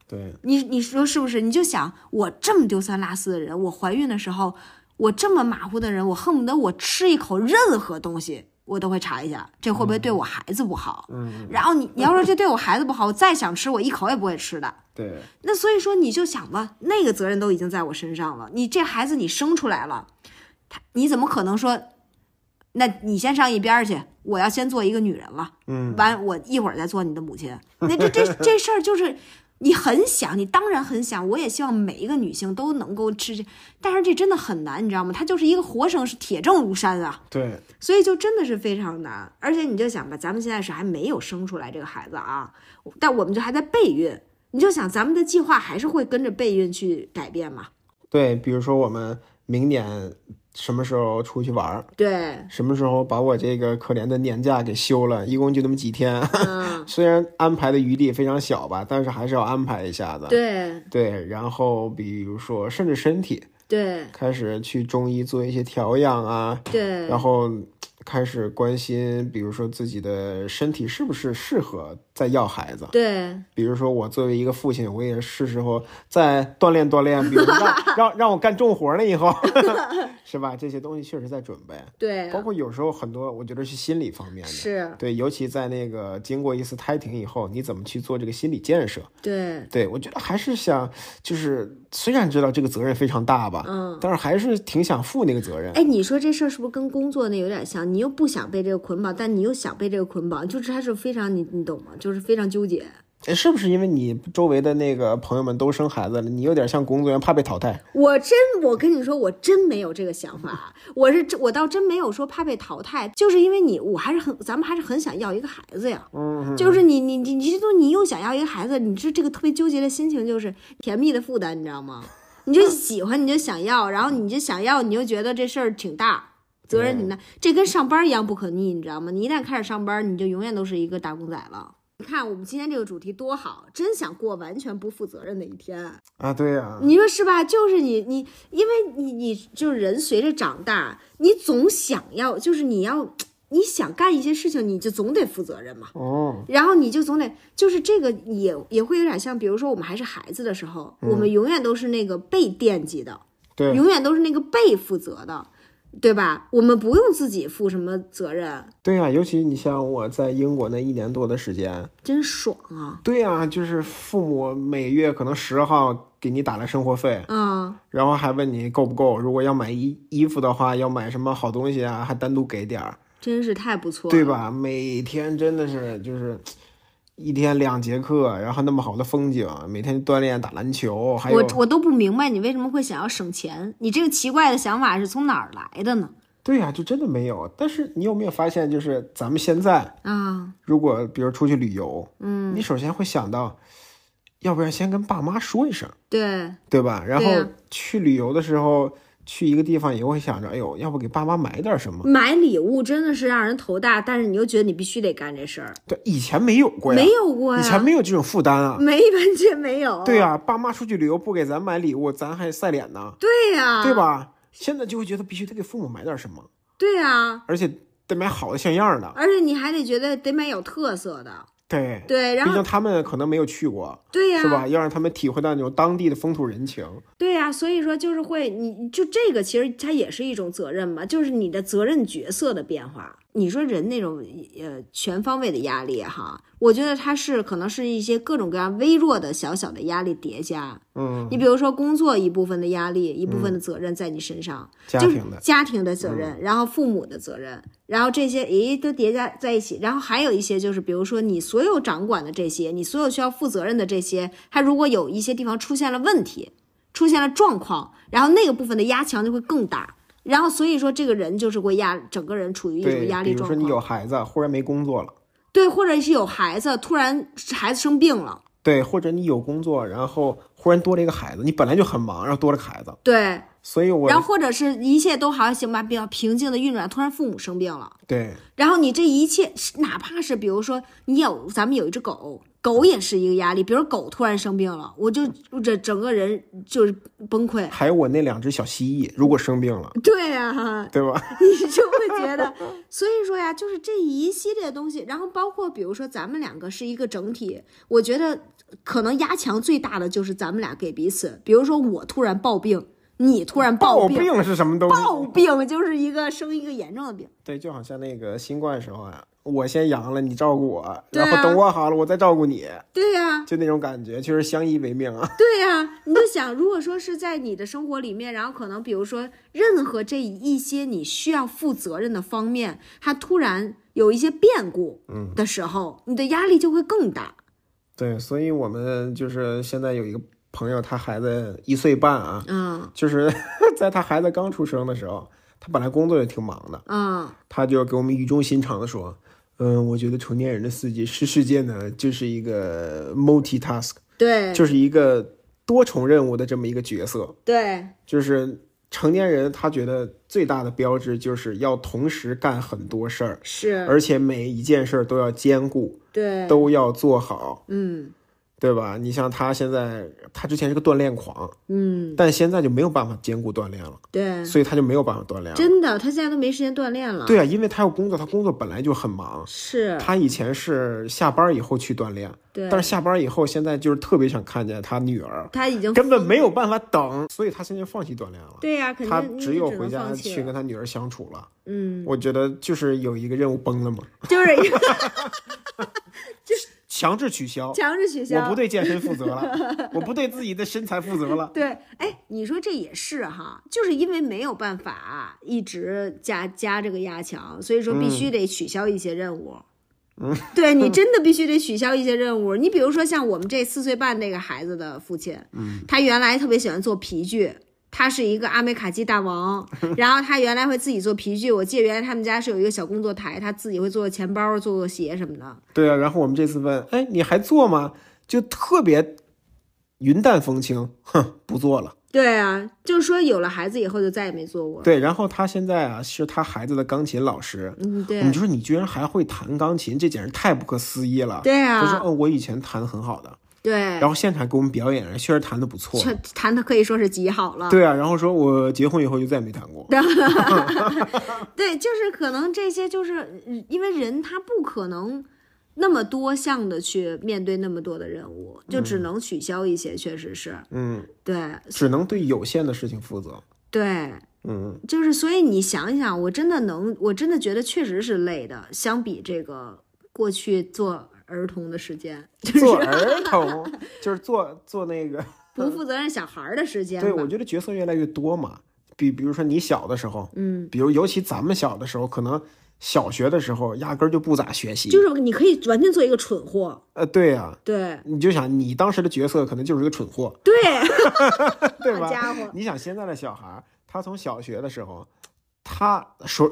对，你你说是不是？你就想我这么丢三落四的人，我怀孕的时候，我这么马虎的人，我恨不得我吃一口任何东西，我都会查一下，这会不会对我孩子不好？嗯，然后你你要说这对我孩子不好，我再想吃，我一口也不会吃的。对，那所以说你就想吧，那个责任都已经在我身上了，你这孩子你生出来了，他你怎么可能说，那你先上一边去，我要先做一个女人了，嗯，完我一会儿再做你的母亲。那这这这事儿就是你很想，你当然很想，我也希望每一个女性都能够吃这，但是这真的很难，你知道吗？它就是一个活生是铁证如山啊，对，所以就真的是非常难。而且你就想吧，咱们现在是还没有生出来这个孩子啊，但我们就还在备孕，你就想咱们的计划还是会跟着备孕去改变嘛？对，比如说我们明年什么时候出去玩儿，对，什么时候把我这个可怜的年假给休了，一共就那么几天，嗯，虽然安排的余地非常小吧，但是还是要安排一下的。对。对，然后比如说甚至身体对。开始去中医做一些调养啊，对，然后开始关心，比如说自己的身体是不是适合再要孩子。对。比如说我作为一个父亲，我也是时候再锻炼锻炼，比如说让 让让我干重活了以后，是吧？这些东西确实在准备，对，包括有时候很多，我觉得是心理方面的。是，对，尤其在那个经过一次胎停以后，你怎么去做这个心理建设？对对我觉得还是想，就是虽然知道这个责任非常大吧，嗯。但是还是挺想负那个责任。哎，你说这事儿是不是跟工作那有点像？你又不想被这个捆绑，但你又想被这个捆绑，就是它是非常你你懂吗？就是非常纠结。哎是不是因为你周围的那个朋友们都生孩子了，你有点像工作人员，怕被淘汰？我真，我跟你说，我真没有这个想法。我是真，我倒真没有说怕被淘汰，就是因为你，我还是很，咱们还是很想要一个孩子呀。嗯，就是你，你，你，你这都你又想要一个孩子，你这这个特别纠结的心情，就是甜蜜的负担，你知道吗？你就喜欢，你就想要，然后你就想要，你就觉得这事儿挺大，责任挺大，这跟上班一样不可逆，你知道吗？你一旦开始上班，你就永远都是一个打工仔了。你看我们今天这个主题多好，真想过完全不负责任的一天。啊，对呀、你说是吧？就是你你，因为你你就是人随着长大，你总想要，就是你要你想干一些事情，你就总得负责任嘛。哦，然后你就总得，就是这个也也会有点像，比如说我们还是孩子的时候，我们永远都是那个被惦记的，对，永远都是那个被负责的，对吧？我们不用自己负什么责任，对呀、尤其你像我在英国那一年多的时间，真爽啊！对呀、就是父母每月可能十号给你打来生活费，嗯，然后还问你够不够，如果要买衣衣服的话，要买什么好东西啊，还单独给点儿，真是太不错了，对？吧？每天真的是就是。一天两节课，然后那么好的风景，每天锻炼打篮球，还有我我都不明白你为什么会想要省钱，你这个奇怪的想法是从哪儿来的呢？对呀、就真的没有。但是你有没有发现，就是咱们现在啊，如果比如出去旅游，嗯，你首先会想到，要不然先跟爸妈说一声，对，对吧？然后去旅游的时候，去一个地方也会想着，哎呦，要不给爸妈买点什么？买礼物真的是让人头大，但是你又觉得你必须得干这事儿，对，以前没有过呀，没有过呀，以前没有这种负担啊。没完全没有，对呀、爸妈出去旅游不给咱买礼物，咱还晒脸呢，对呀，对？吧？现在就会觉得必须得给父母买点什么，对呀，而且得买好的像样的。而且你还得觉得得买有特色的，对，对，然后毕竟他们可能没有去过，对呀，是吧？要让他们体会到那种当地的风土人情。对呀、所以说就是会，你就这个其实它也是一种责任嘛，就是你的责任角色的变化。你说人那种呃全方位的压力哈，我觉得它是可能是一些各种各样微弱的小小的压力叠加。嗯，你比如说工作一部分的压力，一部分的责任在你身上，家就是庭的，嗯家庭的责任，然后父母的责任，然后这些诶都叠加在一起，然后还有一些就是比如说你所有掌管的这些，你所有需要负责任的这些，它如果有一些地方出现了问题，出现了状况，然后那个部分的压强就会更大，然后所以说这个人就是会压整个人处于一种对，压比如说你有孩子，忽然没工作了，对，或者是有孩子突然孩子生病了，对，或者你有工作，然后忽然多了一个孩子，你本来就很忙，然后多了个孩子，对，所以我然后或者是一切都好像行吧，比较平静的运转，突然父母生病了。对。然后你这一切，哪怕是比如说你有咱们有一只狗，狗也是一个压力。比如狗突然生病了，我就这整个人就是崩溃。还有我那两只小蜥蜴，如果生病了，对呀、对吧？你就会觉得，所以说呀，就是这一系列东西，然后包括比如说咱们两个是一个整体，我觉得可能压强最大的就是咱们俩给彼此，比如说我突然暴病，你突然暴病，病是什么东西？暴病就是一个生一个严重的病。对，就好像那个新冠时候啊，我先阳了，你照顾我，啊然后等我好了，我再照顾你，对呀、就那种感觉，确实相依为命啊。对呀、你就想，如果说是在你的生活里面，然后可能比如说任何这一些你需要负责任的方面，它突然有一些变故的时候，你的压力就会更大。对，所以我们就是现在有一个朋友，他孩子一岁半啊，嗯。就是 在他孩子刚出生的时候，他本来工作也挺忙的，嗯，他就给我们语重心长的说，嗯，我觉得成年人的世界是世界呢，就是一个 multitask，对。就是一个多重任务的这么一个角色，对。就是成年人他觉得最大的标志就是要同时干很多事儿，是，而且每一件事儿都要兼顾，对，都要做好，嗯对吧？你像他现在，他之前是个锻炼狂，嗯，但现在就没有办法兼顾锻炼了，对，所以他就没有办法锻炼了。真的，他现在都没时间锻炼了。对啊，因为他要工作，他工作本来就很忙。是，他以前是下班以后去锻炼，对，但是下班以后，现在就是特别想看见他女儿，他已经根本没有办法等，所以他现在放弃锻炼了。对呀、肯定他只有回家去跟他女儿相处了。嗯，我觉得就是有一个任务崩了嘛，就是 就是强制取消。强制取消。我不对健身负责了，我不对自己的身材负责了。对，哎，你说这也是哈，就是因为没有办法一直加加这个压强，所以说必须得取消一些任务。嗯，对你真的必须得取消一些任务。你比如说像我们这四岁半那个孩子的父亲，嗯，他原来特别喜欢做皮具。他是一个阿美卡基大王，然后他原来会自己做皮具。我记得原来他们家是有一个小工作台，他自己会做钱包、做做鞋什么的。对啊，然后我们这次问，哎，你还做吗？就特别云淡风轻，哼，不做了。对啊，就是说有了孩子以后就再也没做过。对，然后他现在啊是他孩子的钢琴老师，嗯，对我们就说你居然还会弹钢琴，这简直太不可思议了。对啊他说，啊，嗯，我以前弹的很好的。对，然后现场给我们表演，确实弹的不错。弹的可以说是极好了。对啊，然后说我结婚以后就再也没弹过。对，就是可能这些，就是嗯因为人他不可能那么多项的去面对那么多的任务，就只能取消一些，确实是。嗯，对只能对有限的事情负责。对，嗯，就是所以你想一想，我真的能，我真的觉得确实是累的，相比这个过去做儿童的时间，就是做 儿童就是做做那个，不负责任小孩儿的时间。对我觉得角色越来越多嘛。比比如说你小的时候，嗯，比如尤其咱们小的时候，可能小学的时候压根儿就不咋学习。就是你可以完全做一个蠢货。呃，对呀、对你就想你当时的角色可能就是个蠢货，对，对吧？好家伙，你想现在的小孩儿，他从小学的时候，他说，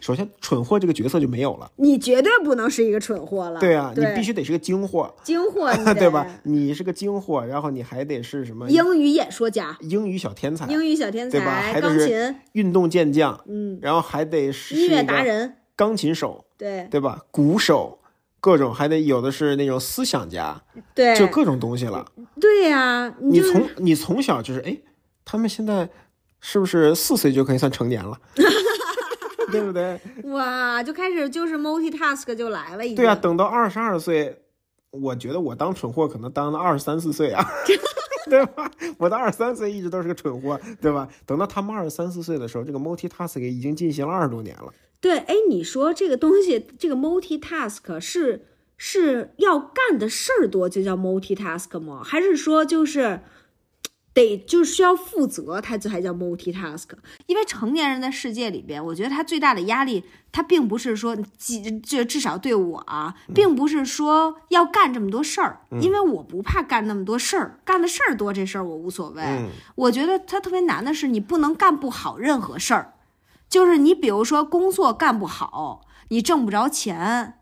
首先蠢货这个角色就没有了。你绝对不能是一个蠢货了。对啊，你必须得是个精货，精货，对吧？？你是个精货，然后你还得是什么英语演说家，英语小天才、英语小天才对吧，还得是钢琴，运动健将，嗯，然后还得是音乐达人，钢琴手，对对吧？鼓手，各种还得有的是那种思想家，对，就各种东西了。对呀，你就是从你从小就是哎，他们现在是不是四岁就可以算成年了？对不对？哇，就开始就是 multitask 就来了。对啊，等到二十二岁，我觉得我当蠢货可能当了二十三四岁啊，对吧？我到二十三岁一直都是个蠢货，对吧？等到他们二十三四岁的时候，这个 multitask 已经进行了二十多年了。对，哎，你说这个东西，这个 multitask 是是要干的事儿多就叫 multitask 吗？还是说就是得就需要负责，它就才叫 multitask？因为成年人的世界里边，我觉得他最大的压力，他并不是说几这至少对我啊，并不是说要干这么多事儿，因为我不怕干那么多事儿，干的事儿多这事儿我无所谓。嗯我觉得他特别难的是，你不能干不好任何事儿。就是你比如说工作干不好，你挣不着钱，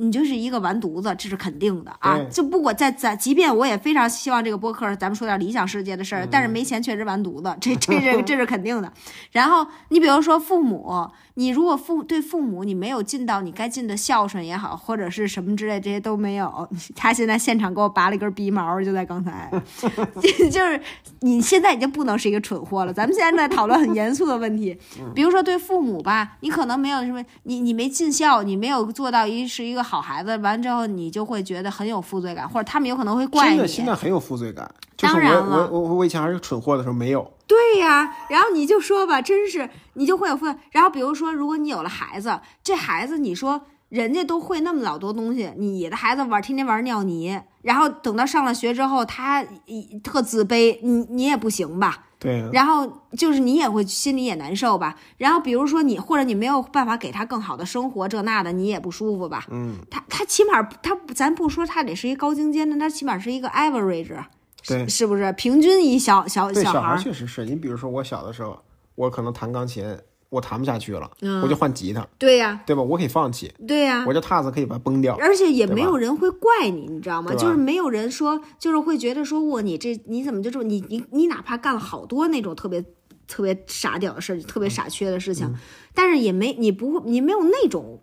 你就是一个完犊子，这是肯定的啊！就不管在在，即便我也非常希望这个播客咱们说点理想世界的事儿，但是没钱确实完犊子，这这这 这是肯定的。然后你比如说父母，你如果父对父母你没有尽到你该尽的孝顺也好，或者是什么之类，这些都没有。他现在现场给我拔了一根鼻毛，就在刚才，就是你现在已经不能是一个蠢货了。咱们现在在讨论很严肃的问题，比如说对父母吧，你可能没有什么，你你没尽孝，你没有做到一是一个好孩子，完之后你就会觉得很有负罪感，或者他们有可能会怪你。真的现在很有负罪感，就是当然了我我我我以前还是个蠢货的时候没有，对呀，然后你就说吧，真是你就会有负担。然后比如说，如果你有了孩子，这孩子你说人家都会那么老多东西，你的孩子玩天天玩尿泥，然后等到上了学之后，他一特自卑，你你也不行吧？对啊，然后就是你也会心里也难受吧？然后比如说你或者你没有办法给他更好的生活，这那的你也不舒服吧？嗯，他他起码他咱不说他得是一高精尖的，他起码是一个 average，对是不是平均一小小对，小孩儿？确实是你比如说我小的时候，我可能弹钢琴，我弹不下去了，嗯我就换吉他，对呀、对吧？我可以放弃，对呀、我这踏子可以把它崩掉。而且也没有人会怪你，你知道吗？就是没有人说，就是会觉得说，哇，你这你怎么就这么你你你哪怕干了好多那种特别特别傻屌的事儿，特别傻缺的事情，但是也没你不会你没有那种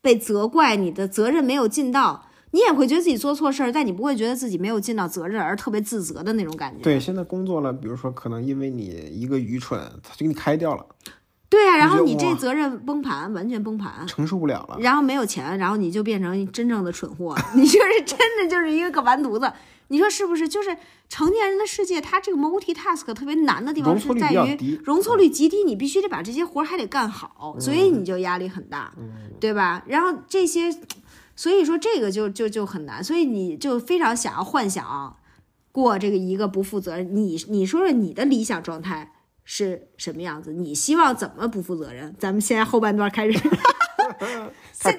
被责怪，你的责任没有尽到，你也会觉得自己做错事儿，但你不会觉得自己没有尽到责任而特别自责的那种感觉。对，现在工作了，比如说可能因为你一个愚蠢，他就给你开掉了，对啊，然后你这责任崩盘，完全崩盘。承受不了了。然后没有钱，然后你就变成真正的蠢货，你就是 真的就是一个个完犊子。你说是不是？就是成年人的世界，他这个 multitask 特别难的地方是在于容错率极低，你必须得把这些活儿还得干好，所以你就压力很大，对吧？然后这些，所以说这个就就就很难，所以你就非常想要幻想过这个一个不负责任。你你说说你的理想状态是什么样子？你希望怎么不负责任？咱们现在后半段开始，太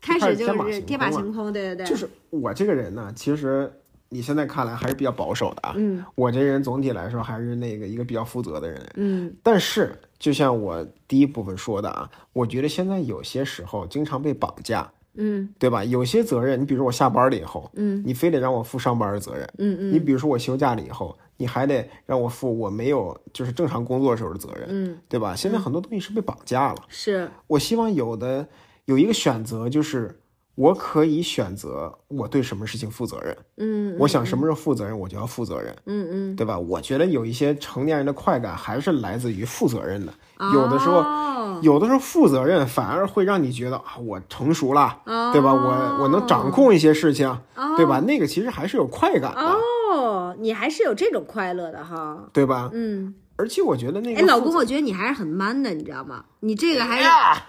开始就是天马行空，对对对，就是我这个人呢，其实你现在看来还是比较保守的啊。嗯我这人总体来说还是那个一个比较负责的人。嗯但是就像我第一部分说的啊，我觉得现在有些时候经常被绑架，嗯对吧？有些责任，你比如说我下班了以后，嗯你非得让我负上班的责任。嗯嗯你比如说我休假了以后，你还得让我负我没有就是正常工作时候的责任，嗯，对吧？现在很多东西是被绑架了。是我希望有的有一个选择，就是我可以选择我对什么事情负责任，嗯，我想什么时候负责任，我就要负责任，嗯嗯，对吧？我觉得有一些成年人的快感还是来自于负责任的，有的时候，哦有的时候负责任反而会让你觉得啊，我成熟了，对吧？我我能掌控一些事情，对吧？那个其实还是有快感的，哦，你还是有这种快乐的哈。对吧？嗯，而且我觉得那个哎，老公，我觉得你还是很 man 的，你知道吗？你这个还是，呀，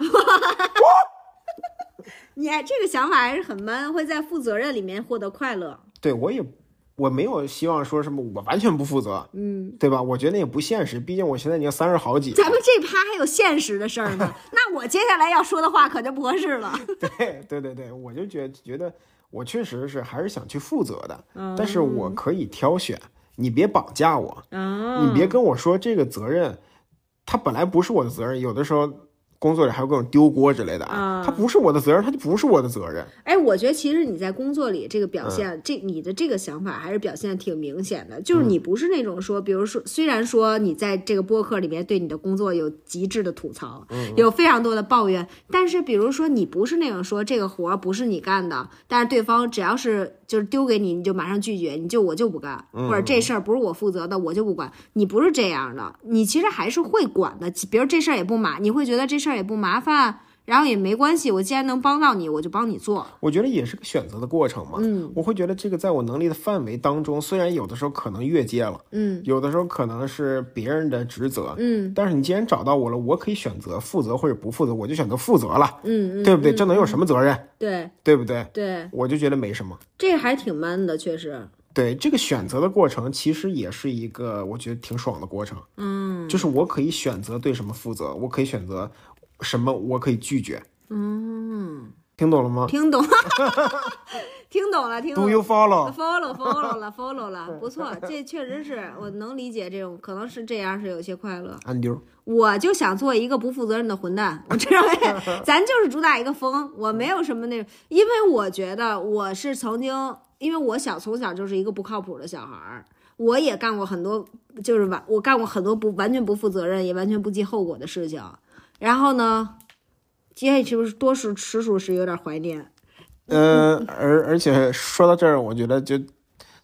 你哎这个想法还是很 man，会在负责任里面获得快乐。对我也我没有希望说什么我完全不负责，嗯，对吧？我觉得也不现实，毕竟我现在已经三十好几了。咱们这趴还有现实的事儿呢，那我接下来要说的话可就不合适了。对对对对，我就觉觉得我确实是还是想去负责的，嗯但是我可以挑选，你别绑架我，嗯你别跟我说这个责任，它本来不是我的责任，有的时候。工作里还有各种丢锅之类的啊，他不是我的责任，他就不是我的责任。哎，我觉得其实你在工作里这个表现，嗯这你的这个想法还是表现得挺明显的。就是你不是那种说，比如说，虽然说你在这个播客里面对你的工作有极致的吐槽，嗯有非常多的抱怨，但是比如说你不是那种说这个活儿不是你干的，但是对方只要是就是丢给你，你就马上拒绝，你就我就不干，嗯或者这事儿不是我负责的，我就不管。你不是这样的，你其实还是会管的。比如这事儿也不麻，你会觉得这事儿也不麻烦。然后也没关系，我既然能帮到你，我就帮你做。我觉得也是个选择的过程嘛。嗯我会觉得这个在我能力的范围当中，虽然有的时候可能越界了，嗯有的时候可能是别人的职责，嗯但是你既然找到我了，我可以选择负责或者不负责，我就选择负责了，嗯嗯，对不对？这能有什么责任？对对不对？对，我就觉得没什么。这还挺 man 的，确实。对这个选择的过程，其实也是一个我觉得挺爽的过程。嗯就是我可以选择对什么负责，我可以选择什么，我可以拒绝。嗯，听懂了吗听懂，听懂了，听懂了？Do 了。you follow？follow follow 了 follow 了，不错，这确实是我能理解这种，可能是这样是有些快乐。安丢，我就想做一个不负责任的混蛋，我知道没？咱就是主打一个疯，我没有什么那种，因为我觉得我是曾经，因为我小从小就是一个不靠谱的小孩儿，我也干过很多，就是完我干过很多不完全不负责任，也完全不计后果的事情。然后呢，今天是不是多数实属是有点怀念？嗯，而而且说到这儿，我觉得就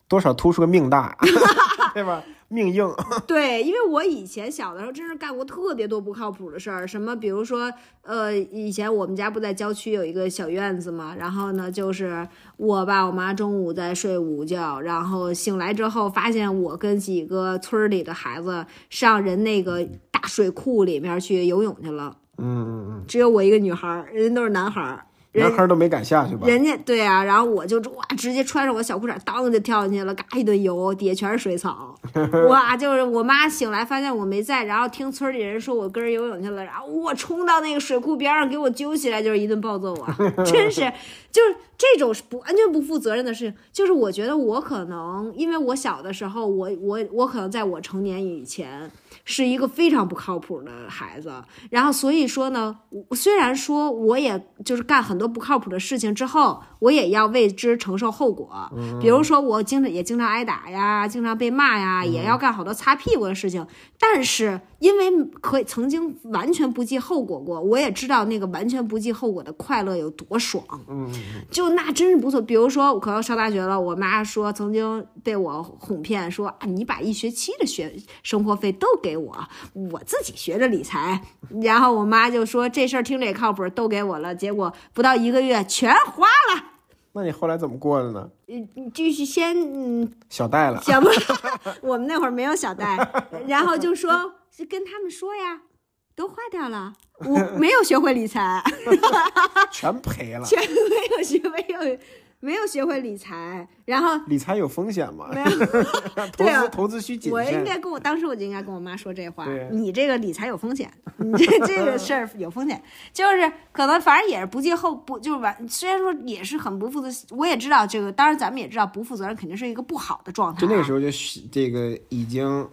多少突出个命大，对吧？命硬，对，因为我以前小的时候真是干过特别多不靠谱的事儿，什么比如说，呃，以前我们家不在郊区有一个小院子嘛，然后呢，就是我爸我妈中午在睡午觉，然后醒来之后发现我跟几个村儿里的孩子上人那个大水库里面去游泳去了，嗯嗯嗯，只有我一个女孩儿，人家都是男孩男孩都没敢下去吧？人家对啊，然后我就哇，直接穿上我小裤衩，当就跳进去了，嘎一顿游，底下全是水草，哇！就是我妈醒来发现我没在，然后听村里人说我跟人游泳去了，然后我冲到那个水库边上给我揪起来，就是一顿暴揍啊！真是，就是这种是不完全不负责任的事情。就是我觉得我可能，因为我小的时候，我我我可能在我成年以前。是一个非常不靠谱的孩子，然后所以说呢，我虽然说我也就是干很多不靠谱的事情之后，我也要为之承受后果。比如说我经常也经常挨打呀，经常被骂呀，也要干好多擦屁股的事情。但是因为可以曾经完全不计后果过，我也知道那个完全不计后果的快乐有多爽。嗯，就那真是不错。比如说，我可能上大学了，我妈说曾经被我哄骗说啊，你把一学期的学生活费都给我，我自己学着理财。然后我妈就说这事儿听着也靠谱，都给我了。结果不到一个月全花了。那你后来怎么过的呢？嗯，就是先嗯，小贷了，小不，我们那会儿没有小贷，然后就说是跟他们说呀，都花掉了，我没有学会理财。全赔了。全没有学没有没有学会理财，然后理财有风险吗？没有，投资投资需谨慎我应。该跟我当时我就应该跟我妈说这话对，你这个理财有风险，你这这个事儿有风险，就是可能反正也是不计后不就是完，虽然说也是很不负责，我也知道这个，当然咱们也知道不负责任肯定是一个不好的状态、啊，就那个时候就这个已经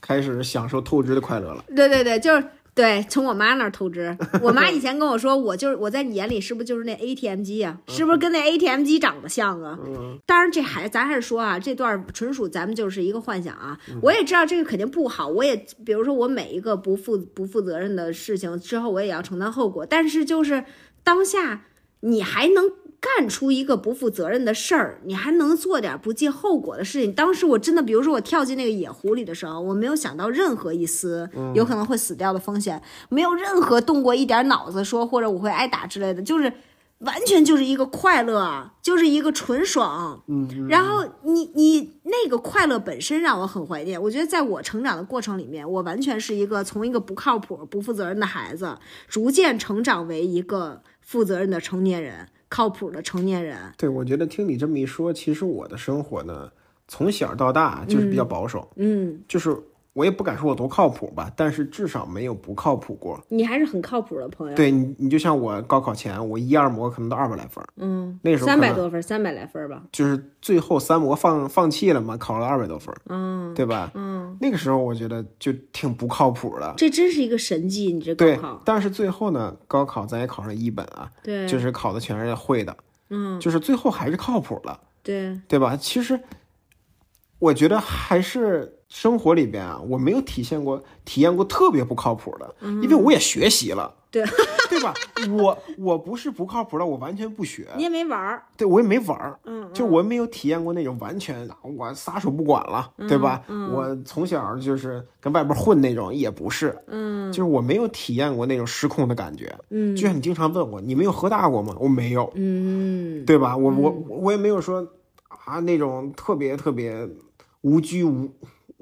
开始享受透支的快乐了。对对对，就是对，从我妈那儿透支。我妈以前跟我说，我就是我在你眼里是不是就是那 ATM 机呀、是不是跟那 ATM 机长得像啊？当然，这还咱还是说啊，这段纯属咱们就是一个幻想啊。我也知道这个肯定不好，我也比如说我每一个不负不负责任的事情之后，我也要承担后果。但是就是当下。你还能干出一个不负责任的事儿，你还能做点不计后果的事情。当时我真的，比如说我跳进那个野湖里的时候，我没有想到任何一丝有可能会死掉的风险，没有任何动过一点脑子说或者我会挨打之类的，就是完全就是一个快乐啊，就是一个纯爽。嗯，然后你你那个快乐本身让我很怀念。我觉得在我成长的过程里面，我完全是一个从一个不靠谱、不负责任的孩子，逐渐成长为一个负责任的成年人、靠谱的成年人。对，我觉得听你这么一说，其实我的生活呢，从小到大就是比较保守，嗯，就是我也不敢说我多靠谱吧，但是至少没有不靠谱过。你还是很靠谱的朋友。，对你，你就像我高考前，我一二模可能都二百来分儿，嗯，那时候三百多分，三百来分吧。就是最后三模放放弃了嘛，考了二百多分儿，嗯对吧？嗯，那个时候我觉得就挺不靠谱的。这真是一个神迹，你这高对考，，但是最后呢，高考咱也考上一本啊，对，就是考的全是会的，嗯，就是最后还是靠谱了，对，对吧？其实我觉得还是生活里边啊，我没有体现过体验过特别不靠谱的，因为我也学习了，嗯对对吧？我我不是不靠谱的，我完全不学，你也没玩儿，对我也没玩儿，嗯，就我没有体验过那种完全我撒手不管了，对吧？嗯我从小就是跟外边混那种，也不是，嗯就是我没有体验过那种失控的感觉。嗯就像你经常问我，你没有喝大过吗？我没有，嗯，对吧？我我我也没有说啊那种特别特别无拘无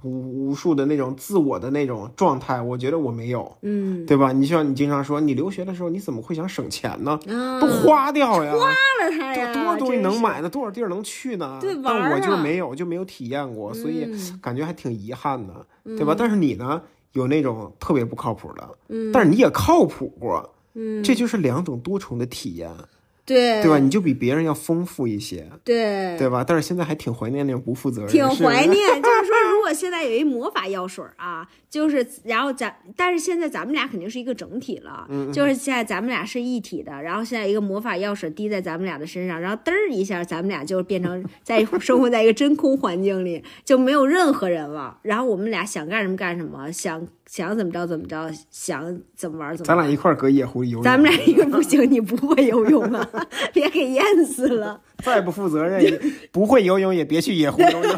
无无数的那种自我的那种状态，我觉得我没有，嗯对吧？你像你经常说，你留学的时候你怎么会想省钱呢？啊，都花掉呀，花了它呀，多少东西能买呢？多少地儿能去呢？对玩但我就没有，就没有体验过，所以嗯感觉还挺遗憾的，对吧？但是你呢，有那种特别不靠谱的，嗯但是你也靠谱过，嗯，这就是两种多重的体验，对对吧？你就比别人要丰富一些，对对吧？但是现在还挺怀念那种不负责任，挺怀。念，就是说，如果现在有一魔法药水啊，就是然后咱，但是现在咱们俩肯定是一个整体了，嗯就是现在咱们俩是一体的，然后现在一个魔法药水滴在咱们俩的身上，然后嘚儿一下，咱们俩就变成 在生活在一个真空环境里，就没有任何人了，然后我们俩想干什么干什么，想想怎么着怎么着，想怎么玩怎么玩。咱俩一块儿搁野湖里游泳，咱们俩一个 不行，你不会游泳啊，别给淹死了。再不负责任，也 不会游泳也别去野湖游泳。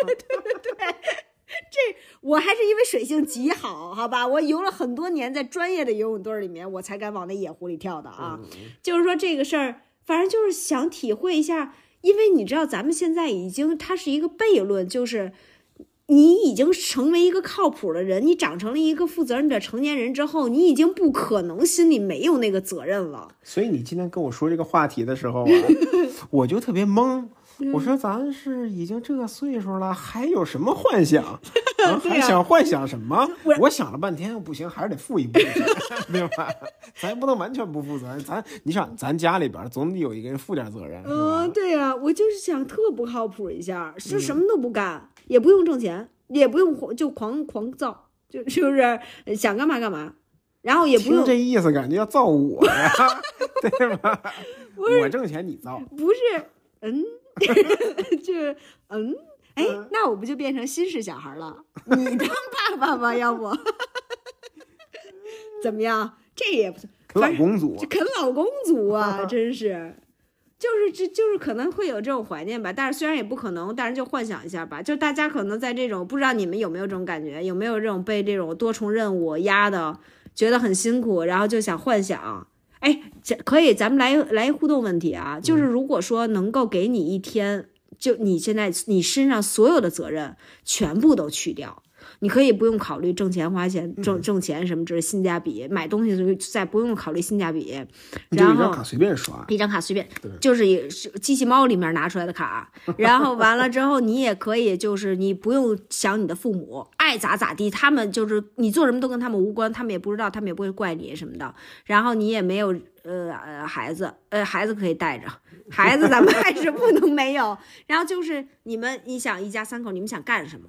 我还是因为水性极好，好吧，我游了很多年，在专业的游泳队里面，我才敢往那野湖里跳的啊。就是说这个事儿，反正就是想体会一下，因为你知道，咱们现在已经它是一个悖论，就是你已经成为一个靠谱的人，你长成了一个负责任的成年人之后，你已经不可能心里没有那个责任了。所以你今天跟我说这个话题的时候啊，我就特别懵。我说咱是已经这个岁数了，还有什么幻想？啊、还想幻想什么？我想了半天，不行，还是得负一部分责任，对吧？咱不能完全不负责任。咱你想，咱家里边总得有一个人负点责任？嗯，对呀、我就是想特不靠谱一下，就什么都不干，也不用挣钱，也不用就狂狂造，就 是不是想干嘛干嘛，然后也不用这意思，感觉要造我呀，对吧？我挣钱你造，不是嗯，就是嗯。哎，那我不就变成新式小孩了？你当爸爸吧，要不 怎么样？这也不错，啃老公主这，啃老公主啊，真是，就是这就是可能会有这种怀念吧，但是虽然也不可能，但是就幻想一下吧，就大家可能在这种不知道你们有没有这种感觉，有没有这种被这种多重任务压的，觉得很辛苦，然后就想幻想。哎，这可以，咱们来来互动问题啊，就是如果说能够给你一天，就你现在你身上所有的责任全部都去掉，你可以不用考虑挣钱花钱挣挣钱什么之类性价比，买东西再不用考虑性价比，然后一张卡随便刷，一张卡随便，就是也是机器猫里面拿出来的卡，然后完了之后，你也可以就是你不用想你的父母爱咋咋地，他们就是你做什么都跟他们无关，他们也不知道，他们也不会怪你什么的。然后你也没有呃呃孩子，呃孩子可以带着，孩子咱们还是不能没有。然后就是你们，你想一家三口，你们想干什么？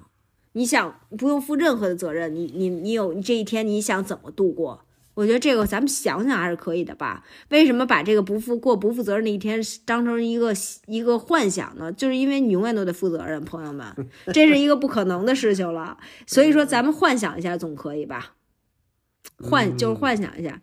你想不用负任何的责任，你你你有你这一天你想怎么度过？我觉得这个咱们想想还是可以的吧。为什么把这个不负过不负责任的一天当成一个一个幻想呢？就是因为你永远都得负责任，朋友们，这是一个不可能的事情了。所以说，咱们幻想一下总可以吧？幻就是幻想一下，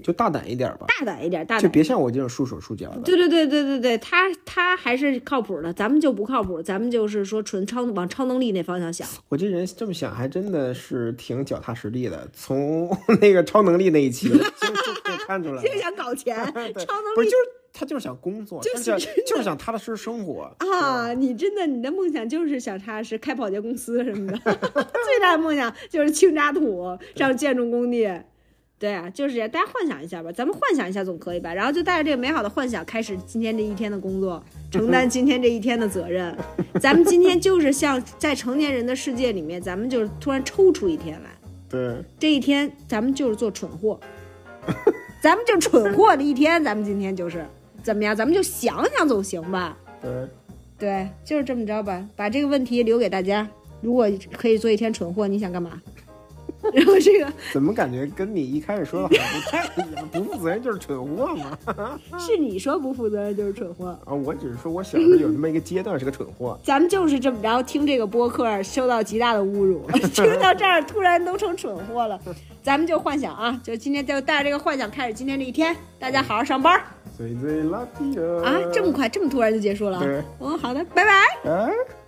就大胆一点吧，大胆一点，大胆就。别像我这种束手束脚的。对对对对对对，他他还是靠谱的，咱们就不靠谱，咱们就是说纯超往超能力那方向想。我这人这么想，还真的是挺脚踏实地的。从 那个超能力那一期 就就可以看出来了，就想搞钱，超能力不是就是他就是想工作，就是想就是想踏踏实实生活。啊！你真的，你的梦想就是想踏实开保洁公司什么的，最大的梦想就是清渣土上建筑工地。对啊，就是这样，大家幻想一下吧，咱们幻想一下总可以吧？然后就带着这个美好的幻想，开始今天这一天的工作，承担今天这一天的责任。咱们今天就是像在成年人的世界里面，咱们就是突然抽出一天来，对，这一天咱们就是做蠢货，咱们就蠢货的一天，咱们今天就是怎么样？咱们就想想总行吧？对，对，就是这么着吧。把这个问题留给大家，如果可以做一天蠢货，你想干嘛？然后这个怎么感觉跟你一开始说的好像不太一样？不负责任就是蠢货嘛。是你说不负责任就是蠢货，啊，我只是说我小时候有那么一个阶段是个蠢货。咱们就是这么着听这个播客，受到极大的侮辱，听到这儿突然都成蠢货了。咱们就幻想啊，就今天就带着这个幻想开始今天这一天，大家好好上班啊！这么快，这么突然就结束了？对，嗯，好的，拜拜。哎。